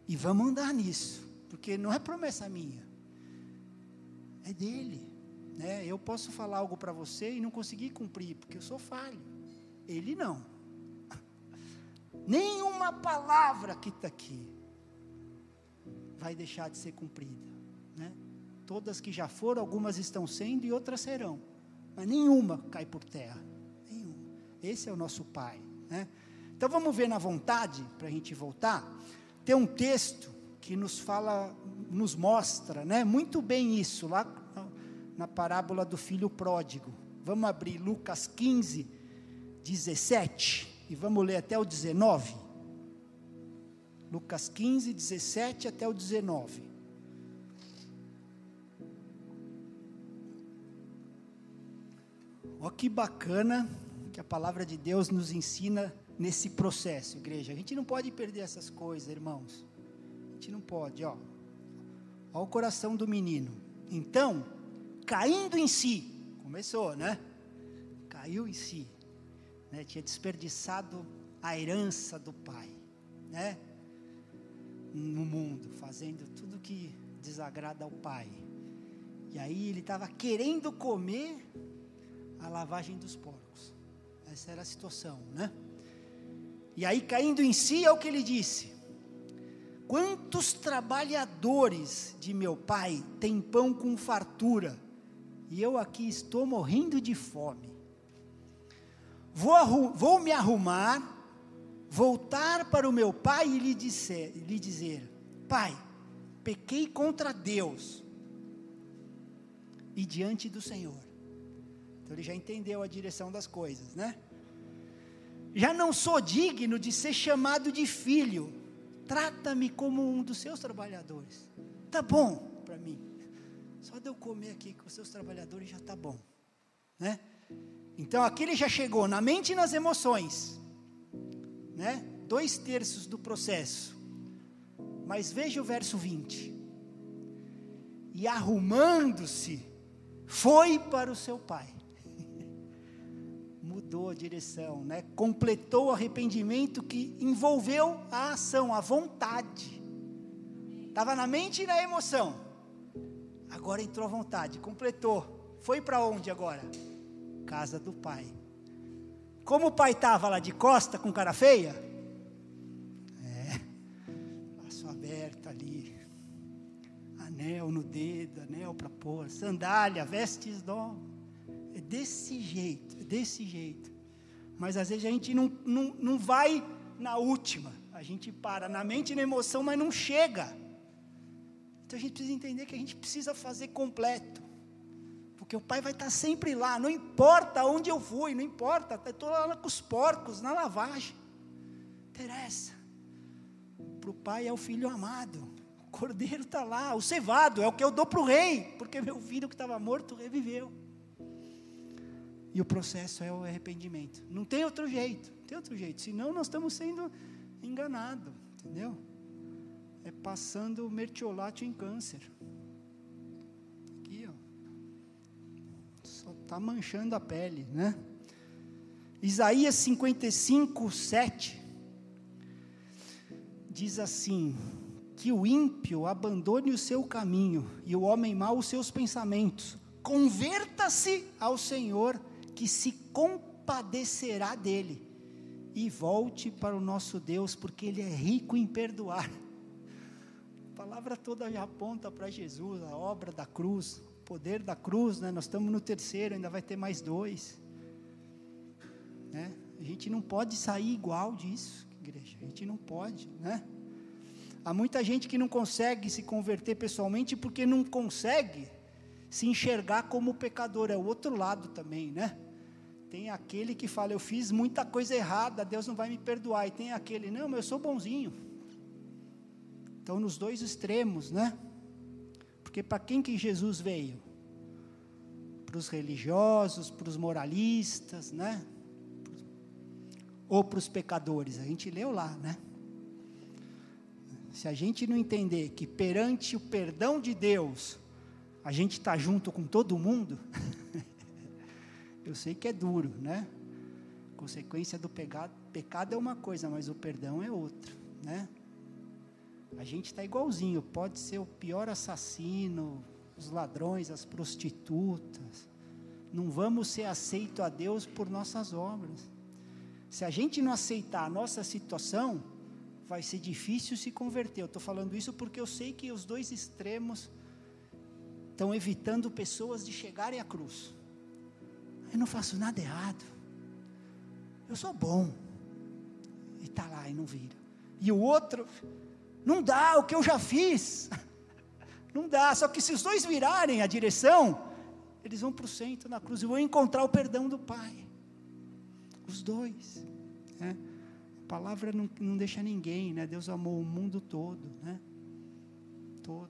e vamos andar nisso, porque não é promessa minha, é dele. Né? Eu posso falar algo para você e não conseguir cumprir, porque eu sou falho. Ele não. Nenhuma palavra que está aqui vai deixar de ser cumprida. Né? Todas que já foram, algumas estão sendo e outras serão. Mas nenhuma cai por terra. Nenhuma. Esse é o nosso Pai. Né? Então vamos ver na vontade, para a gente voltar. Tem um texto que nos fala, nos mostra, né, muito bem isso, lá na parábola do filho pródigo. Vamos abrir Lucas 15, 17, e vamos ler até o 19. Lucas 15, 17 até o 19. Olha que bacana que a palavra de Deus nos ensina nesse processo, igreja. A gente não pode perder essas coisas, irmãos. Gente não pode, ó. Olha o coração do menino. Então, caindo em si, começou, né? Caiu em si, né? Tinha desperdiçado a herança do pai, né? No mundo, fazendo tudo que desagrada ao pai. E aí ele estava querendo comer a lavagem dos porcos. Essa era a situação, né? E aí, caindo em si, é o que ele disse: Quantos trabalhadores de meu pai têm pão com fartura, e eu aqui estou morrendo de fome. Vou, vou me arrumar, voltar para o meu pai e lhe, lhe dizer: Pai, pequei contra Deus e diante do Senhor. Então ele já entendeu a direção das coisas, né? já não sou digno de ser chamado de filho. Trata-me como um dos seus trabalhadores. Tá bom para mim. Só de eu comer aqui com os seus trabalhadores já tá bom, né? Então aqui ele já chegou na mente e nas emoções, né? Dois terços do processo. Mas veja o verso 20. E arrumando-se, foi para o seu pai mudou a direção, né? completou o arrependimento que envolveu a ação, a vontade. Estava na mente e na emoção. Agora entrou a vontade, completou. Foi para onde agora? Casa do pai. Como o pai estava lá de costa com cara feia? É. aberta ali, anel no dedo, anel para pôr, sandália, vestes novas. É desse jeito, desse jeito. Mas às vezes a gente não, não, não vai na última, a gente para na mente e na emoção, mas não chega. Então a gente precisa entender que a gente precisa fazer completo. Porque o pai vai estar sempre lá, não importa onde eu fui, não importa, estou lá com os porcos, na lavagem. Interessa. Para o pai é o filho amado, o cordeiro está lá, o cevado, é o que eu dou para o rei, porque meu filho que estava morto reviveu. E o processo é o arrependimento. Não tem outro jeito, não tem outro jeito, senão nós estamos sendo enganados, entendeu? É passando mertiolate em câncer. está manchando a pele, né? Isaías 55, 7 diz assim: que o ímpio abandone o seu caminho e o homem mau os seus pensamentos, converta-se ao Senhor, que se compadecerá dele, e volte para o nosso Deus, porque Ele é rico em perdoar. A palavra toda já aponta para Jesus, a obra da cruz, poder da cruz, né? Nós estamos no terceiro, ainda vai ter mais dois. Né? A gente não pode sair igual disso, igreja. A gente não pode, né? Há muita gente que não consegue se converter pessoalmente porque não consegue se enxergar como pecador. É o outro lado também, né? Tem aquele que fala, eu fiz muita coisa errada, Deus não vai me perdoar. E tem aquele, não, mas eu sou bonzinho. Então, nos dois extremos, né? Porque para quem que Jesus veio? Para os religiosos, para os moralistas, né? Ou para os pecadores? A gente leu lá, né? Se a gente não entender que perante o perdão de Deus, a gente está junto com todo mundo, eu sei que é duro, né? Consequência do pecado, pecado é uma coisa, mas o perdão é outra, né? A gente está igualzinho, pode ser o pior assassino, os ladrões, as prostitutas. Não vamos ser aceitos a Deus por nossas obras. Se a gente não aceitar a nossa situação, vai ser difícil se converter. Eu estou falando isso porque eu sei que os dois extremos estão evitando pessoas de chegarem à cruz. Eu não faço nada errado. Eu sou bom. E está lá e não vira. E o outro, não dá, o que eu já fiz. Não dá. Só que se os dois virarem a direção, eles vão para o centro na cruz e vão encontrar o perdão do Pai. Os dois. Né? A palavra não, não deixa ninguém, né? Deus amou o mundo todo, né? Todo.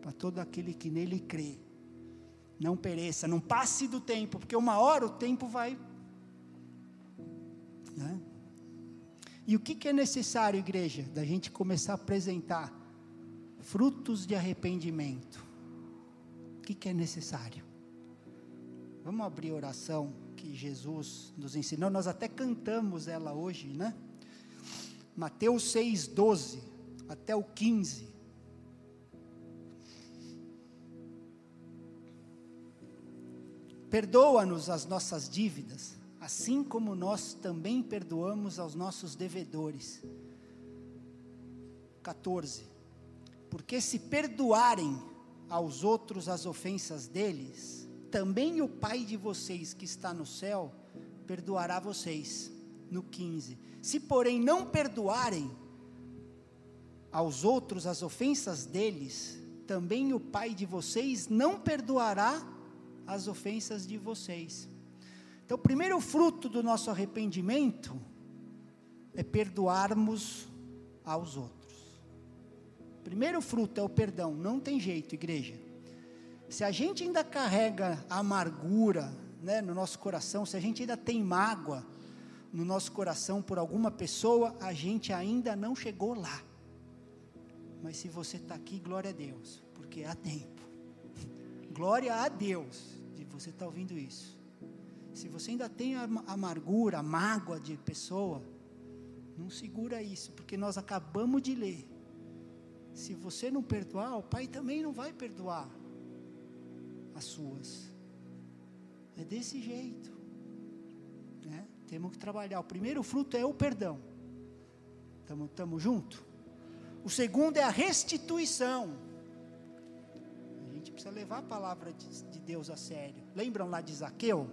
Para todo aquele que nele crê. Não pereça, não passe do tempo, porque uma hora o tempo vai. Né? E o que, que é necessário, igreja, da gente começar a apresentar frutos de arrependimento? O que, que é necessário? Vamos abrir oração que Jesus nos ensinou. Nós até cantamos ela hoje, né? Mateus 6, 12 até o 15. Perdoa-nos as nossas dívidas assim como nós também perdoamos aos nossos devedores. 14. Porque se perdoarem aos outros as ofensas deles, também o Pai de vocês que está no céu perdoará vocês. No 15. Se, porém, não perdoarem aos outros as ofensas deles, também o Pai de vocês não perdoará as ofensas de vocês. Então, o primeiro fruto do nosso arrependimento é perdoarmos aos outros. O primeiro fruto é o perdão, não tem jeito, igreja. Se a gente ainda carrega amargura né, no nosso coração, se a gente ainda tem mágoa no nosso coração por alguma pessoa, a gente ainda não chegou lá. Mas se você está aqui, glória a Deus, porque há tempo. Glória a Deus de você estar tá ouvindo isso. Se você ainda tem a amargura, a mágoa de pessoa, não segura isso, porque nós acabamos de ler. Se você não perdoar, o Pai também não vai perdoar as suas. É desse jeito. Né? Temos que trabalhar. O primeiro fruto é o perdão. Estamos junto? O segundo é a restituição. Precisa levar a palavra de, de Deus a sério. Lembram lá de Zaqueu?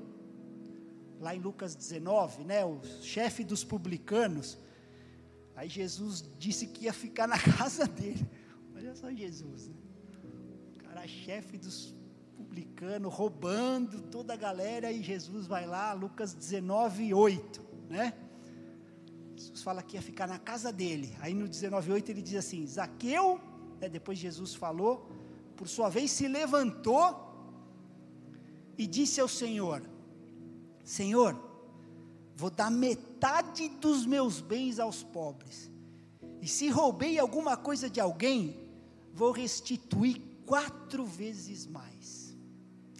Lá em Lucas 19, né? O chefe dos publicanos. Aí Jesus disse que ia ficar na casa dele. Olha só Jesus, né? O cara chefe dos publicanos, roubando toda a galera, e Jesus vai lá, Lucas 19, 8, né? Jesus fala que ia ficar na casa dele. Aí no 19:8 ele diz assim: Zaqueu, né, depois Jesus falou, por sua vez se levantou e disse ao Senhor: Senhor, vou dar metade dos meus bens aos pobres. E se roubei alguma coisa de alguém, vou restituir quatro vezes mais.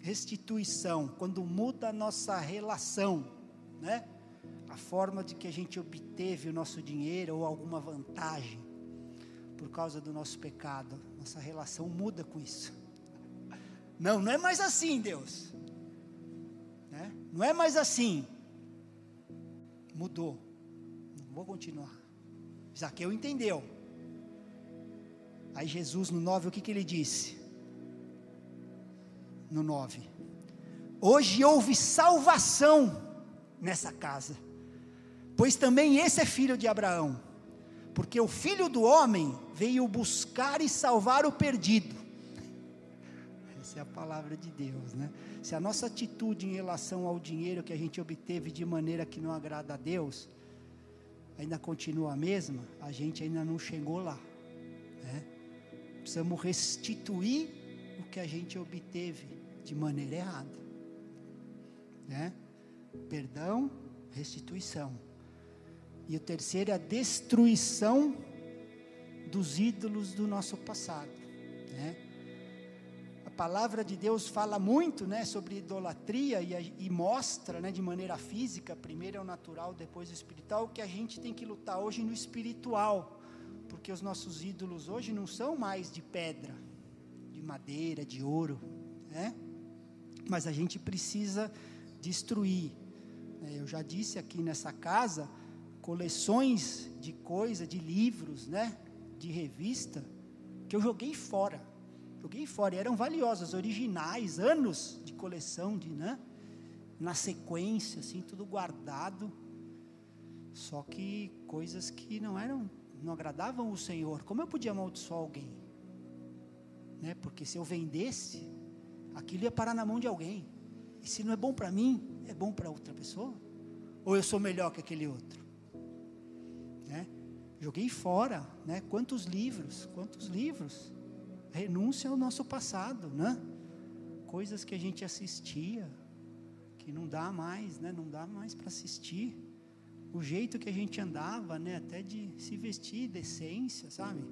Restituição, quando muda a nossa relação, né? a forma de que a gente obteve o nosso dinheiro ou alguma vantagem por causa do nosso pecado. Nossa relação muda com isso. Não, não é mais assim, Deus. Né? Não é mais assim. Mudou. Não vou continuar. Zaqueu entendeu. Aí Jesus no 9, o que, que ele disse? No 9. Hoje houve salvação nessa casa pois também esse é filho de Abraão. Porque o filho do homem veio buscar e salvar o perdido. Essa é a palavra de Deus, né? Se a nossa atitude em relação ao dinheiro que a gente obteve de maneira que não agrada a Deus, ainda continua a mesma, a gente ainda não chegou lá, né? Precisamos restituir o que a gente obteve de maneira errada, né? Perdão, restituição. E o terceiro é a destruição dos ídolos do nosso passado. Né? A palavra de Deus fala muito né, sobre idolatria e, e mostra né, de maneira física, primeiro é o natural, depois o espiritual, que a gente tem que lutar hoje no espiritual, porque os nossos ídolos hoje não são mais de pedra, de madeira, de ouro, né? mas a gente precisa destruir. Né? Eu já disse aqui nessa casa coleções de coisa, de livros, né? De revista, que eu joguei fora. Joguei fora, e eram valiosas, originais, anos de coleção, de, né? Na sequência, assim, tudo guardado. Só que coisas que não eram, não agradavam o Senhor. Como eu podia amaldiçoar alguém? Né? Porque se eu vendesse, aquilo ia parar na mão de alguém. E se não é bom para mim, é bom para outra pessoa? Ou eu sou melhor que aquele outro? Né? Joguei fora, né? Quantos livros, quantos livros? Renúncia ao nosso passado, né? Coisas que a gente assistia, que não dá mais, né? Não dá mais para assistir. O jeito que a gente andava, né? Até de se vestir, decência, sabe?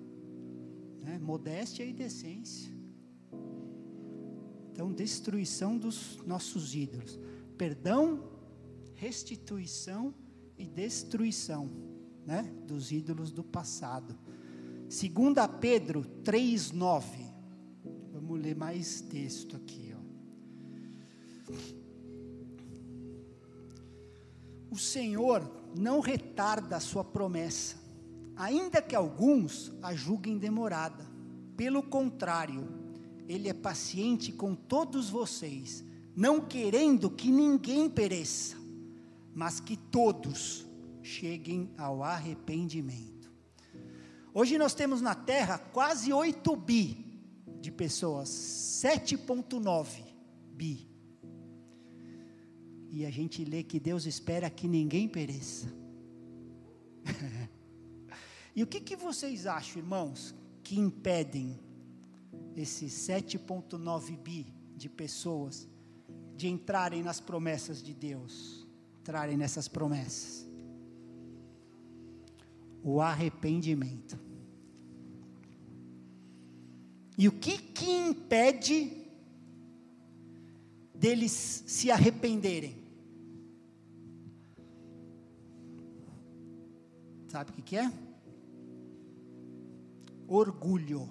Né? Modéstia e decência. Então, destruição dos nossos ídolos. Perdão, restituição e destruição né, dos ídolos do passado. Segunda Pedro 3:9. Vamos ler mais texto aqui, ó. O Senhor não retarda a sua promessa, ainda que alguns a julguem demorada. Pelo contrário, ele é paciente com todos vocês, não querendo que ninguém pereça, mas que todos cheguem ao arrependimento. Hoje nós temos na Terra quase 8 bi de pessoas, 7,9 bi. E a gente lê que Deus espera que ninguém pereça. e o que, que vocês acham, irmãos, que impedem esses 7,9 bi de pessoas de entrarem nas promessas de Deus, entrarem nessas promessas? O arrependimento. E o que que impede deles se arrependerem? Sabe o que, que é? Orgulho.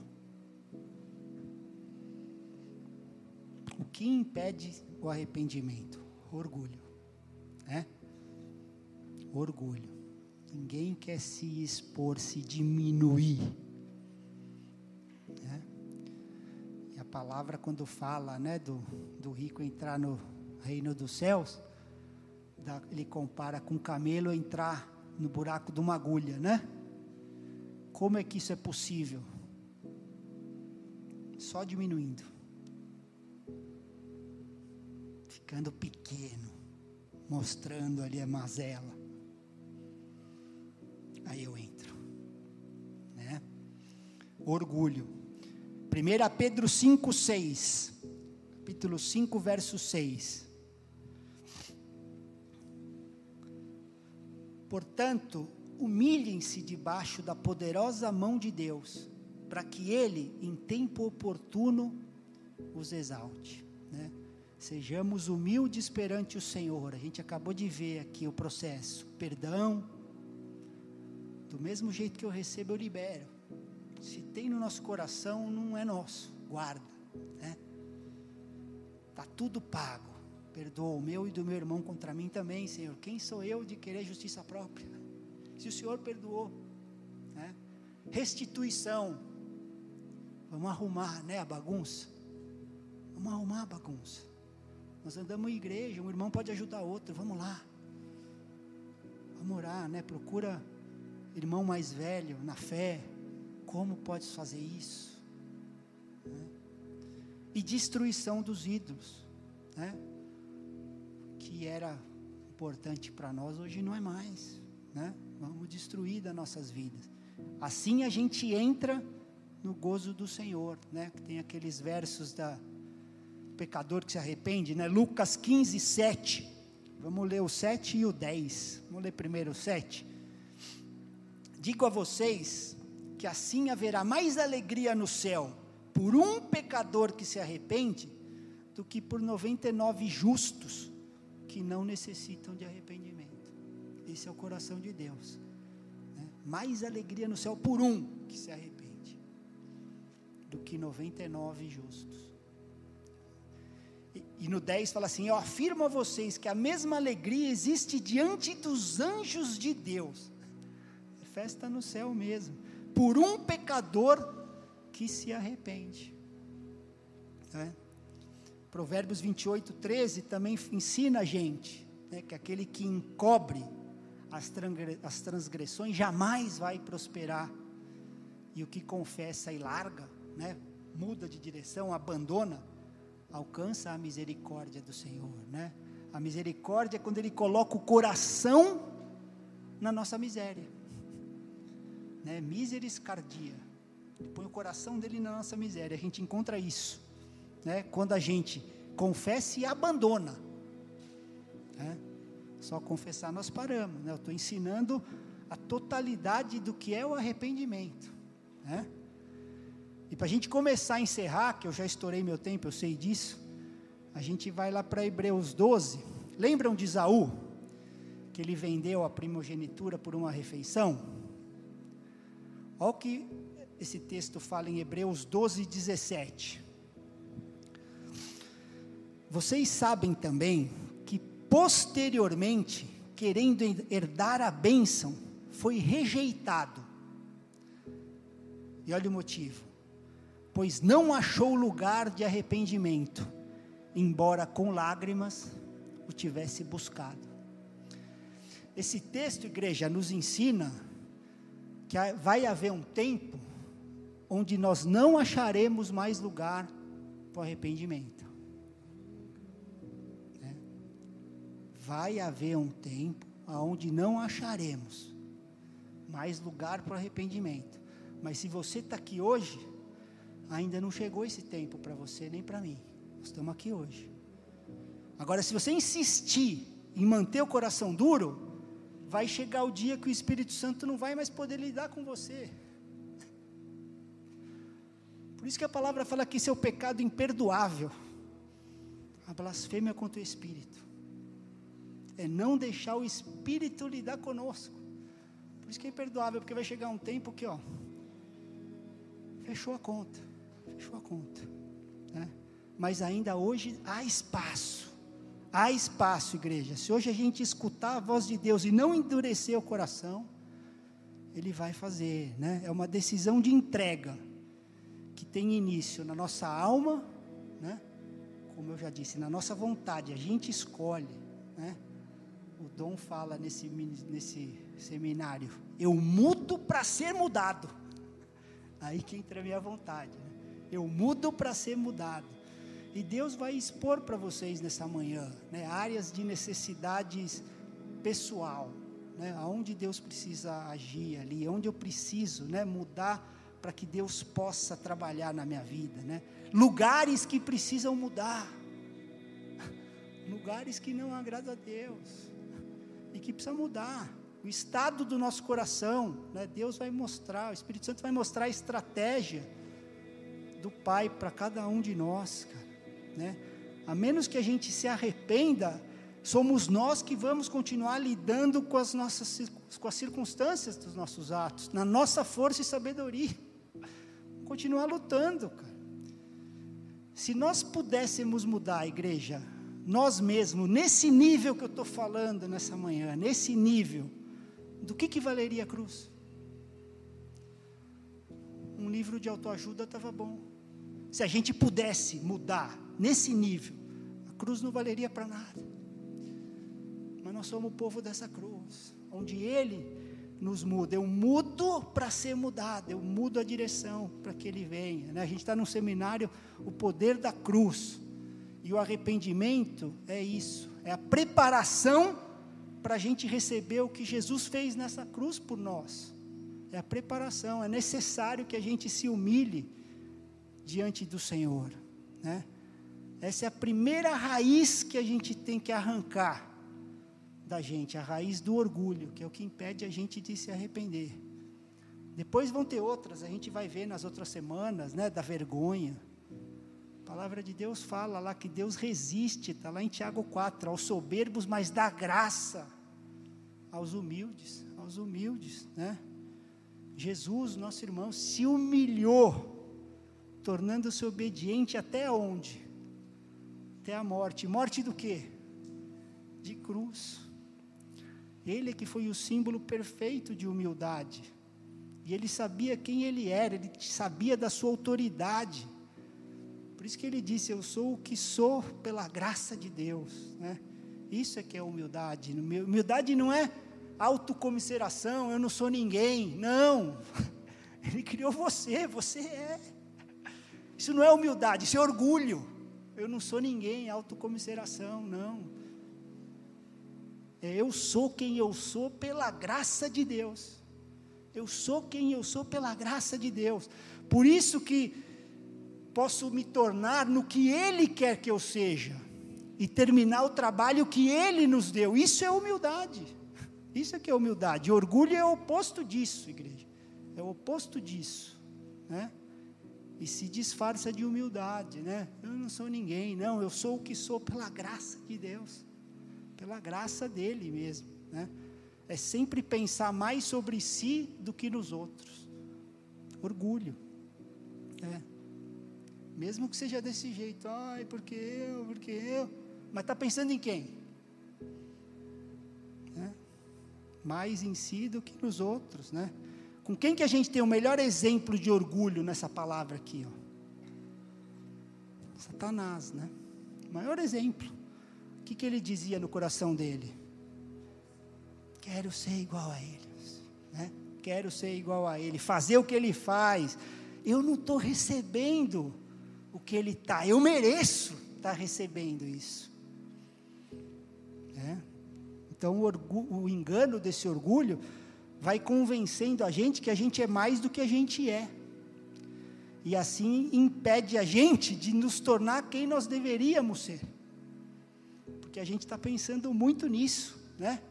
O que impede o arrependimento? Orgulho. É? Orgulho. Ninguém quer se expor, se diminuir. Né? E a palavra, quando fala né, do, do rico entrar no reino dos céus, dá, ele compara com o camelo entrar no buraco de uma agulha, né? Como é que isso é possível? Só diminuindo. Ficando pequeno, mostrando ali a mazela. Aí eu entro, né? Orgulho. 1 Pedro 5, 6. Capítulo 5, verso 6. Portanto, humilhem-se debaixo da poderosa mão de Deus, para que Ele, em tempo oportuno, os exalte. Né? Sejamos humildes perante o Senhor. A gente acabou de ver aqui o processo. Perdão. Do mesmo jeito que eu recebo, eu libero. Se tem no nosso coração, não é nosso, guarda, né? Tá tudo pago. Perdoa o meu e do meu irmão contra mim também, Senhor. Quem sou eu de querer justiça própria? Se o Senhor perdoou, né? Restituição. Vamos arrumar, né, a bagunça? Vamos arrumar a bagunça. Nós andamos em igreja, um irmão pode ajudar outro, vamos lá. Vamos orar, né? Procura irmão mais velho na fé, como podes fazer isso? Né? E destruição dos ídolos, né? que era importante para nós, hoje não é mais. Né? Vamos destruir das nossas vidas. Assim a gente entra no gozo do Senhor, né? Tem aqueles versos da pecador que se arrepende, né? Lucas 15, 7. Vamos ler o 7 e o 10. Vamos ler primeiro o 7. Digo a vocês que assim haverá mais alegria no céu por um pecador que se arrepende do que por 99 justos que não necessitam de arrependimento. Esse é o coração de Deus. Né? Mais alegria no céu por um que se arrepende do que 99 justos. E, e no 10 fala assim: Eu afirmo a vocês que a mesma alegria existe diante dos anjos de Deus. Festa no céu mesmo por um pecador que se arrepende. É. Provérbios 28, 13 também ensina a gente né, que aquele que encobre as, as transgressões jamais vai prosperar, e o que confessa e larga, né, muda de direção, abandona, alcança a misericórdia do Senhor. Né? A misericórdia é quando Ele coloca o coração na nossa miséria né? Miseriscardia. põe o coração dele na nossa miséria. A gente encontra isso, né? Quando a gente confessa e abandona. Né? Só confessar nós paramos, né? Eu estou ensinando a totalidade do que é o arrependimento, né? E para a gente começar a encerrar, que eu já estourei meu tempo, eu sei disso, a gente vai lá para Hebreus 12. Lembram de Isaú? Que ele vendeu a primogenitura por uma refeição? Olha o que esse texto fala em Hebreus 12, 17. Vocês sabem também que posteriormente, querendo herdar a bênção, foi rejeitado. E olha o motivo: pois não achou lugar de arrependimento, embora com lágrimas o tivesse buscado. Esse texto, igreja, nos ensina que vai haver um tempo onde nós não acharemos mais lugar para o arrependimento. Né? Vai haver um tempo onde não acharemos mais lugar para o arrependimento. Mas se você está aqui hoje, ainda não chegou esse tempo para você nem para mim. Nós estamos aqui hoje. Agora, se você insistir em manter o coração duro, vai chegar o dia que o Espírito Santo não vai mais poder lidar com você. Por isso que a palavra fala que isso é pecado imperdoável. A blasfêmia contra o Espírito. É não deixar o Espírito lidar conosco. Por isso que é imperdoável, porque vai chegar um tempo que, ó, fechou a conta. Fechou a conta. Né? Mas ainda hoje há espaço Há espaço, igreja. Se hoje a gente escutar a voz de Deus e não endurecer o coração, Ele vai fazer, né? É uma decisão de entrega que tem início na nossa alma, né? Como eu já disse, na nossa vontade, a gente escolhe, né? O Dom fala nesse, nesse seminário, eu mudo para ser mudado. Aí que entra a minha vontade. Né? Eu mudo para ser mudado. E Deus vai expor para vocês nessa manhã, né, áreas de necessidades pessoal, né, aonde Deus precisa agir ali, onde eu preciso, né, mudar para que Deus possa trabalhar na minha vida, né? Lugares que precisam mudar, lugares que não agradam a Deus e que precisa mudar. O estado do nosso coração, né? Deus vai mostrar, o Espírito Santo vai mostrar a estratégia do Pai para cada um de nós, cara, né? A menos que a gente se arrependa, somos nós que vamos continuar lidando com as nossas com as circunstâncias dos nossos atos, na nossa força e sabedoria continuar lutando, cara. Se nós pudéssemos mudar a igreja, nós mesmos, nesse nível que eu estou falando nessa manhã, nesse nível, do que, que valeria a cruz? Um livro de autoajuda estava bom. Se a gente pudesse mudar nesse nível, a cruz não valeria para nada. Mas nós somos o povo dessa cruz, onde Ele nos muda. Eu mudo para ser mudado, eu mudo a direção para que ele venha. Né? A gente está num seminário, o poder da cruz. E o arrependimento é isso, é a preparação para a gente receber o que Jesus fez nessa cruz por nós. É a preparação, é necessário que a gente se humilhe diante do Senhor. Né? Essa é a primeira raiz que a gente tem que arrancar da gente, a raiz do orgulho, que é o que impede a gente de se arrepender. Depois vão ter outras, a gente vai ver nas outras semanas, né, da vergonha. A palavra de Deus fala lá que Deus resiste, está lá em Tiago 4, aos soberbos, mas dá graça aos humildes, aos humildes, né? Jesus, nosso irmão, se humilhou, tornando-se obediente até onde? Até a morte. Morte do quê? De cruz. Ele é que foi o símbolo perfeito de humildade. E ele sabia quem ele era, ele sabia da sua autoridade. Por isso que ele disse: Eu sou o que sou pela graça de Deus. Né? Isso é que é humildade. Humildade não é autocomiseração, eu não sou ninguém. Não. Ele criou você, você é. Isso não é humildade, isso é orgulho. Eu não sou ninguém, autocomiseração, não. É, eu sou quem eu sou pela graça de Deus. Eu sou quem eu sou pela graça de Deus. Por isso que posso me tornar no que Ele quer que eu seja e terminar o trabalho que Ele nos deu. Isso é humildade. Isso é que é humildade. Orgulho é o oposto disso, igreja. É o oposto disso, né? E se disfarça de humildade, né? Eu não sou ninguém, não. Eu sou o que sou pela graça de Deus pela graça dele mesmo, né? É sempre pensar mais sobre si do que nos outros. Orgulho, né? Mesmo que seja desse jeito, ai, porque eu, porque eu, mas está pensando em quem? Né? Mais em si do que nos outros, né? Com quem que a gente tem o melhor exemplo de orgulho nessa palavra aqui, ó? Satanás, né? O maior exemplo que, que ele dizia no coração dele? Quero ser igual a ele. Né? Quero ser igual a ele, fazer o que ele faz. Eu não estou recebendo o que ele está, eu mereço estar tá recebendo isso. Né? Então, o, o engano desse orgulho vai convencendo a gente que a gente é mais do que a gente é. E assim impede a gente de nos tornar quem nós deveríamos ser porque a gente está pensando muito nisso, né?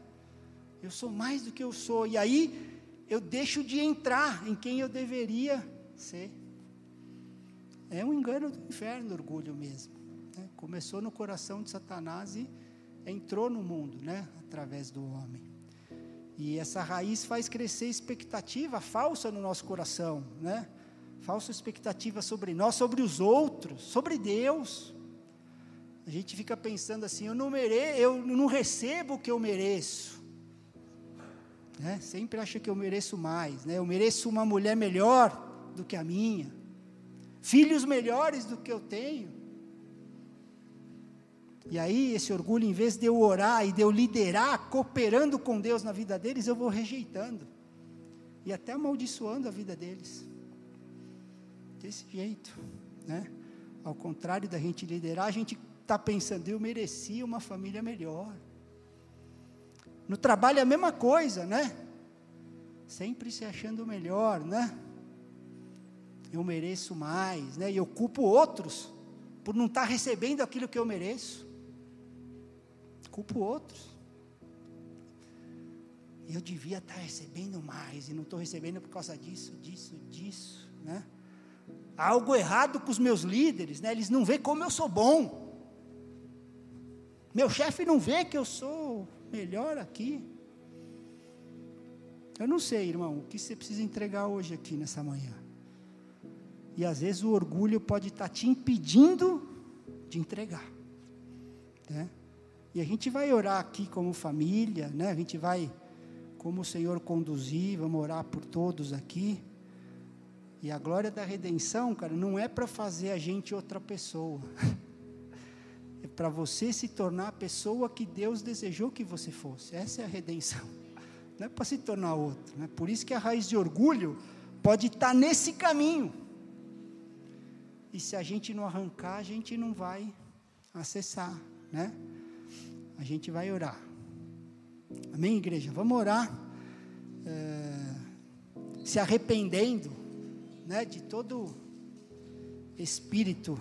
Eu sou mais do que eu sou, e aí eu deixo de entrar em quem eu deveria ser. É um engano do inferno, orgulho mesmo. Né? Começou no coração de Satanás e entrou no mundo, né? Através do homem. E essa raiz faz crescer expectativa falsa no nosso coração, né? Falsa expectativa sobre nós, sobre os outros, sobre Deus. A gente fica pensando assim, eu não mereço, eu não recebo o que eu mereço. Né? Sempre acha que eu mereço mais, né? Eu mereço uma mulher melhor do que a minha. filhos melhores do que eu tenho. E aí, esse orgulho, em vez de eu orar e de eu liderar, cooperando com Deus na vida deles, eu vou rejeitando e até amaldiçoando a vida deles. Desse jeito, né? Ao contrário da gente liderar, a gente está pensando, eu merecia uma família melhor. No trabalho é a mesma coisa, né? Sempre se achando melhor, né? Eu mereço mais, né? E eu culpo outros por não estar tá recebendo aquilo que eu mereço. Culpo outros. Eu devia estar recebendo mais e não estou recebendo por causa disso, disso, disso, né? Há algo errado com os meus líderes, né? Eles não veem como eu sou bom. Meu chefe não vê que eu sou melhor aqui. Eu não sei, irmão, o que você precisa entregar hoje aqui nessa manhã. E às vezes o orgulho pode estar te impedindo de entregar. Né? E a gente vai orar aqui como família, né? a gente vai, como o Senhor conduzir, vamos orar por todos aqui. E a glória da redenção, cara, não é para fazer a gente outra pessoa. é para você se tornar a pessoa que Deus desejou que você fosse. Essa é a redenção. Não é para se tornar outro. Né? Por isso que a raiz de orgulho pode estar nesse caminho. E se a gente não arrancar, a gente não vai acessar, né? A gente vai orar. Amém, igreja? Vamos orar. É, se arrependendo, né? De todo espírito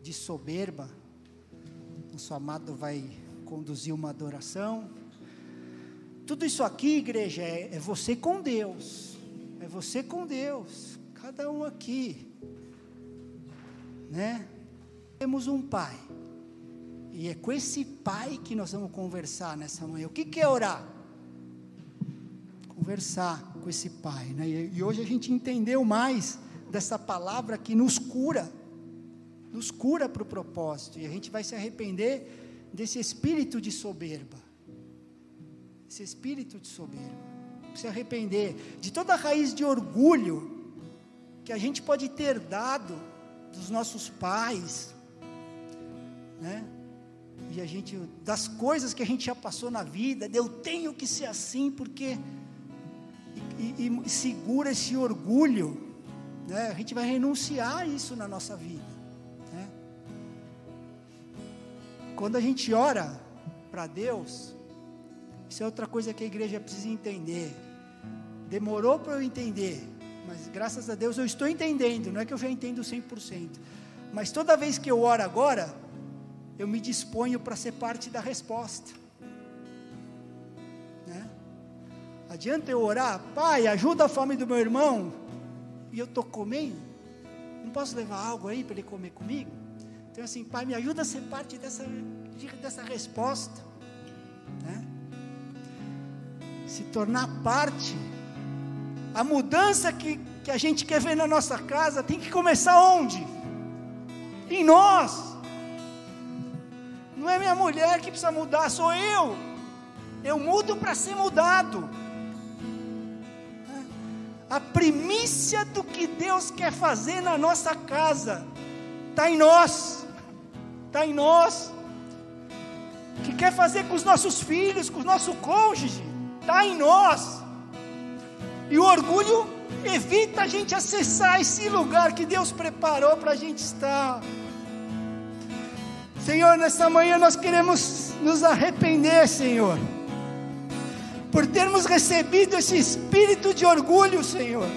de soberba nosso amado vai conduzir uma adoração. Tudo isso aqui, igreja, é, é você com Deus. É você com Deus. Cada um aqui. Né? Temos um pai. E é com esse pai que nós vamos conversar nessa manhã. O que, que é orar? Conversar com esse pai. Né? E, e hoje a gente entendeu mais dessa palavra que nos cura nos cura para o propósito, e a gente vai se arrepender desse espírito de soberba. Esse espírito de soberba. Se arrepender de toda a raiz de orgulho que a gente pode ter dado dos nossos pais, né? E a gente, das coisas que a gente já passou na vida, eu tenho que ser assim, porque. E, e, e segura esse orgulho, né? A gente vai renunciar a isso na nossa vida. Quando a gente ora para Deus, isso é outra coisa que a igreja precisa entender. Demorou para eu entender, mas graças a Deus eu estou entendendo, não é que eu já entendo 100%. Mas toda vez que eu oro agora, eu me disponho para ser parte da resposta. Né? Adianta eu orar, Pai, ajuda a fome do meu irmão, e eu estou comendo, não posso levar algo aí para ele comer comigo? Então, assim, Pai, me ajuda a ser parte dessa, dessa resposta. Né? Se tornar parte. A mudança que, que a gente quer ver na nossa casa tem que começar onde? Em nós. Não é minha mulher que precisa mudar, sou eu. Eu mudo para ser mudado. A primícia do que Deus quer fazer na nossa casa está em nós está em nós. O que quer fazer com os nossos filhos, com o nosso cônjuge, está em nós. E o orgulho evita a gente acessar esse lugar que Deus preparou para a gente estar. Senhor, nessa manhã nós queremos nos arrepender, Senhor, por termos recebido esse espírito de orgulho, Senhor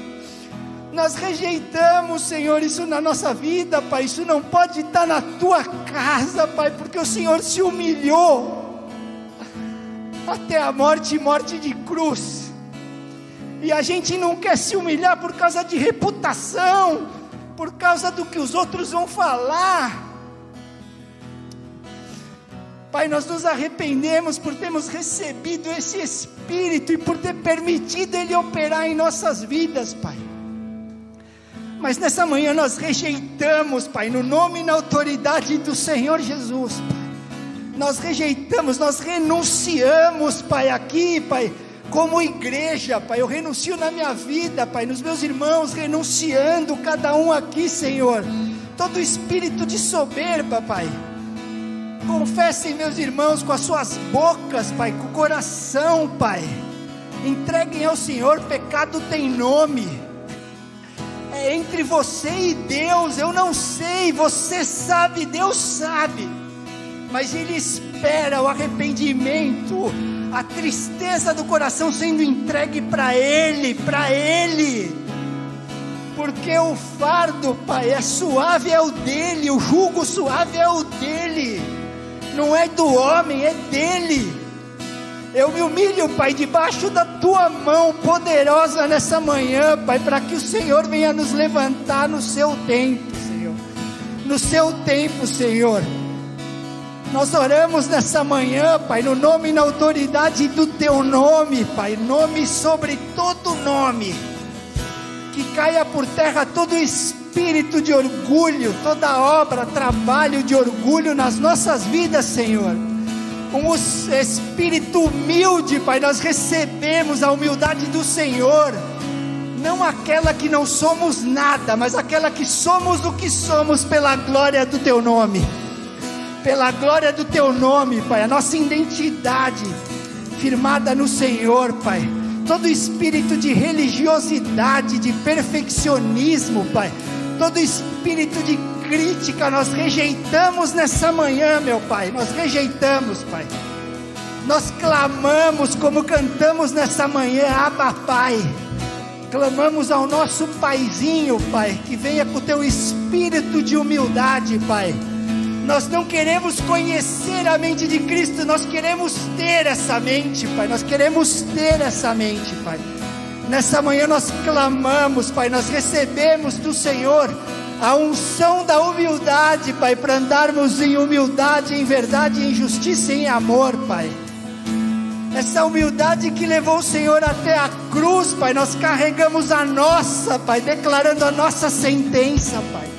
nós rejeitamos, Senhor, isso na nossa vida, Pai. Isso não pode estar na tua casa, Pai, porque o Senhor se humilhou até a morte e morte de cruz. E a gente não quer se humilhar por causa de reputação, por causa do que os outros vão falar. Pai, nós nos arrependemos por termos recebido esse Espírito e por ter permitido Ele operar em nossas vidas, Pai. Mas nessa manhã nós rejeitamos, Pai, no nome e na autoridade do Senhor Jesus, Pai. Nós rejeitamos, nós renunciamos, Pai, aqui, Pai, como igreja, Pai, eu renuncio na minha vida, Pai, nos meus irmãos, renunciando cada um aqui, Senhor, todo espírito de soberba, Pai. Confessem, meus irmãos, com as suas bocas, Pai, com o coração, Pai. Entreguem ao Senhor, pecado tem nome. É entre você e Deus, eu não sei, você sabe, Deus sabe. Mas Ele espera o arrependimento a tristeza do coração sendo entregue para Ele, para Ele. Porque o fardo, Pai, é suave, é o dele, o jugo suave é o dele, não é do homem, é dele. Eu me humilho, Pai, debaixo da tua mão poderosa nessa manhã, Pai, para que o Senhor venha nos levantar no seu tempo, Senhor. No seu tempo, Senhor nós oramos nessa manhã, Pai, no nome e na autoridade do Teu nome, Pai, nome sobre todo nome. Que caia por terra todo espírito de orgulho, toda obra, trabalho de orgulho nas nossas vidas, Senhor. O espírito humilde, Pai, nós recebemos a humildade do Senhor. Não aquela que não somos nada, mas aquela que somos o que somos pela glória do Teu nome pela glória do teu nome, Pai, a nossa identidade firmada no Senhor, Pai. Todo espírito de religiosidade, de perfeccionismo, Pai, todo espírito de crítica, nós rejeitamos nessa manhã, meu Pai, nós rejeitamos, Pai. Nós clamamos como cantamos nessa manhã, Abba, Pai. Clamamos ao nosso Paizinho, Pai, que venha com o teu espírito de humildade, Pai nós não queremos conhecer a mente de Cristo, nós queremos ter essa mente, Pai. Nós queremos ter essa mente, Pai. Nessa manhã nós clamamos, Pai, nós recebemos do Senhor a unção da humildade, Pai, para andarmos em humildade, em verdade, em justiça e em amor, Pai. Essa humildade que levou o Senhor até a cruz, Pai, nós carregamos a nossa, Pai, declarando a nossa sentença, Pai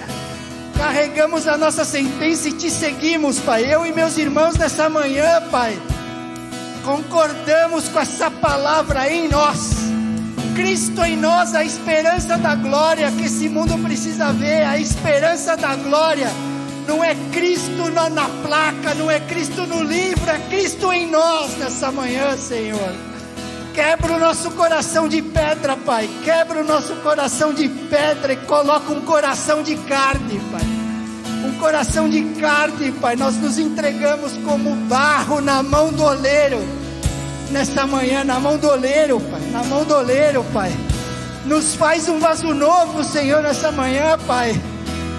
carregamos a nossa sentença e te seguimos, Pai. Eu e meus irmãos nessa manhã, Pai, concordamos com essa palavra em nós. Cristo em nós, a esperança da glória que esse mundo precisa ver, a esperança da glória. Não é Cristo na, na placa, não é Cristo no livro, é Cristo em nós nessa manhã, Senhor. Quebra o nosso coração de pedra, Pai. Quebra o nosso coração de pedra e coloca um coração de carne, Pai um coração de carne, Pai. Nós nos entregamos como barro na mão do oleiro, nesta manhã, na mão do oleiro, Pai, na mão do oleiro, Pai. Nos faz um vaso novo, Senhor, nessa manhã, Pai.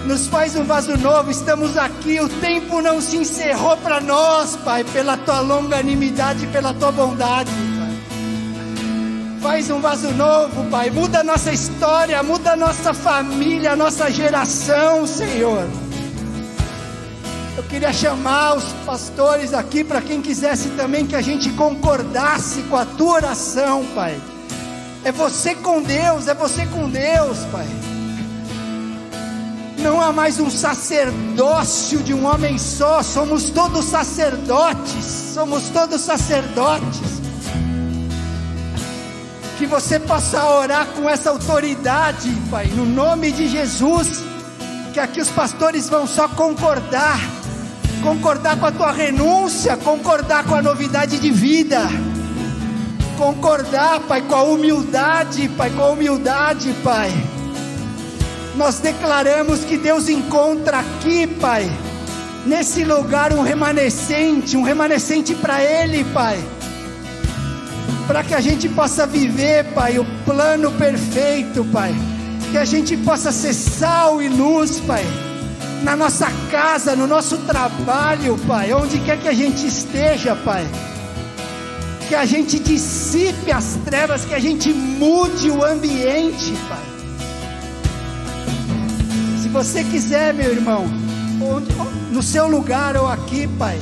Nos faz um vaso novo, estamos aqui, o tempo não se encerrou para nós, Pai, pela tua longanimidade, pela tua bondade, Pai. Faz um vaso novo, Pai. Muda a nossa história, muda a nossa família, a nossa geração, Senhor. Eu queria chamar os pastores aqui para quem quisesse também que a gente concordasse com a tua oração, Pai. É você com Deus, é você com Deus, Pai. Não há mais um sacerdócio de um homem só, somos todos sacerdotes, somos todos sacerdotes. Que você possa orar com essa autoridade, Pai, no nome de Jesus. Que aqui os pastores vão só concordar concordar com a tua renúncia, concordar com a novidade de vida, concordar, Pai, com a humildade, Pai, com a humildade, Pai. Nós declaramos que Deus encontra aqui, Pai, nesse lugar um remanescente, um remanescente para Ele, Pai. Para que a gente possa viver, Pai, o plano perfeito, Pai. Que a gente possa ser sal e luz, Pai na nossa casa, no nosso trabalho, Pai, onde quer que a gente esteja, Pai. Que a gente dissipe as trevas, que a gente mude o ambiente, Pai. Se você quiser, meu irmão, no seu lugar ou aqui, Pai,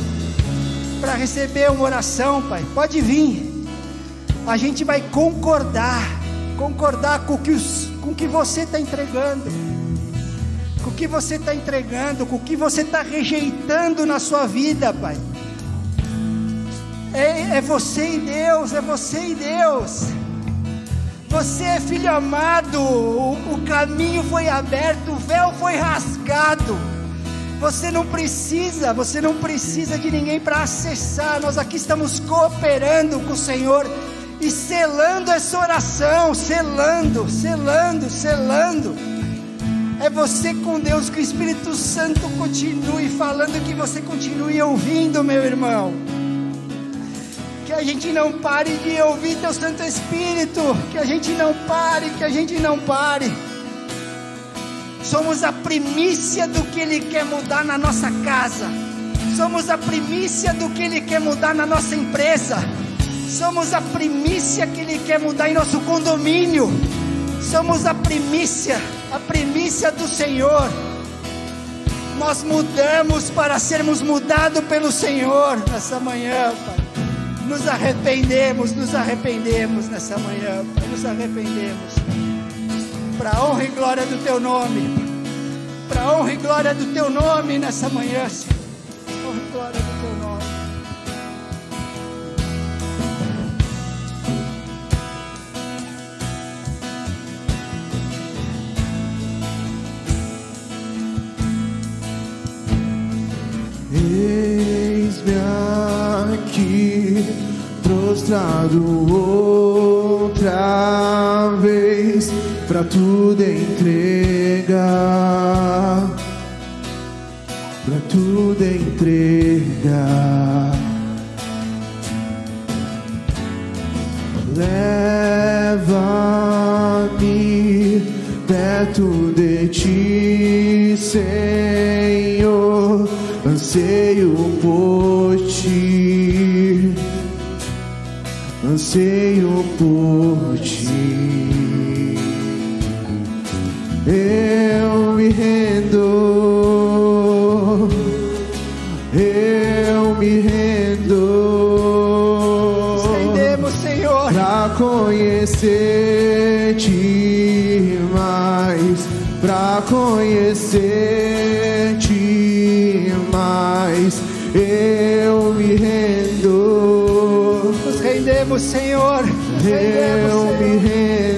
para receber uma oração, Pai, pode vir. A gente vai concordar, concordar com o que, os, com que você está entregando com o que você está entregando, com o que você está rejeitando na sua vida, Pai. É, é você e Deus, é você e Deus. Você é filho amado, o, o caminho foi aberto, o véu foi rasgado. Você não precisa, você não precisa de ninguém para acessar. Nós aqui estamos cooperando com o Senhor e selando essa oração, selando, selando, selando. É você com Deus, que o Espírito Santo continue falando, que você continue ouvindo, meu irmão que a gente não pare de ouvir Teu Santo Espírito, que a gente não pare, que a gente não pare. Somos a primícia do que Ele quer mudar na nossa casa, somos a primícia do que Ele quer mudar na nossa empresa, somos a primícia que Ele quer mudar em nosso condomínio, somos a primícia, a primícia do Senhor. Nós mudamos para sermos mudados pelo Senhor nessa manhã, Pai nos arrependemos, nos arrependemos nessa manhã, Pai, nos arrependemos. Para a honra e glória do Teu nome, para a honra e glória do Teu nome nessa manhã, Senhor. Honra e glória do prostrado outra vez pra tudo entregar, pra tudo entregar. Leva-me perto de ti, Senhor, anseio por anseio por ti. Eu me rendo, eu me rendo. Nos rendemos, Senhor, para conhecer-te mais, para conhecer-te mais. Eu me rendo Senhor. Eu me rendo.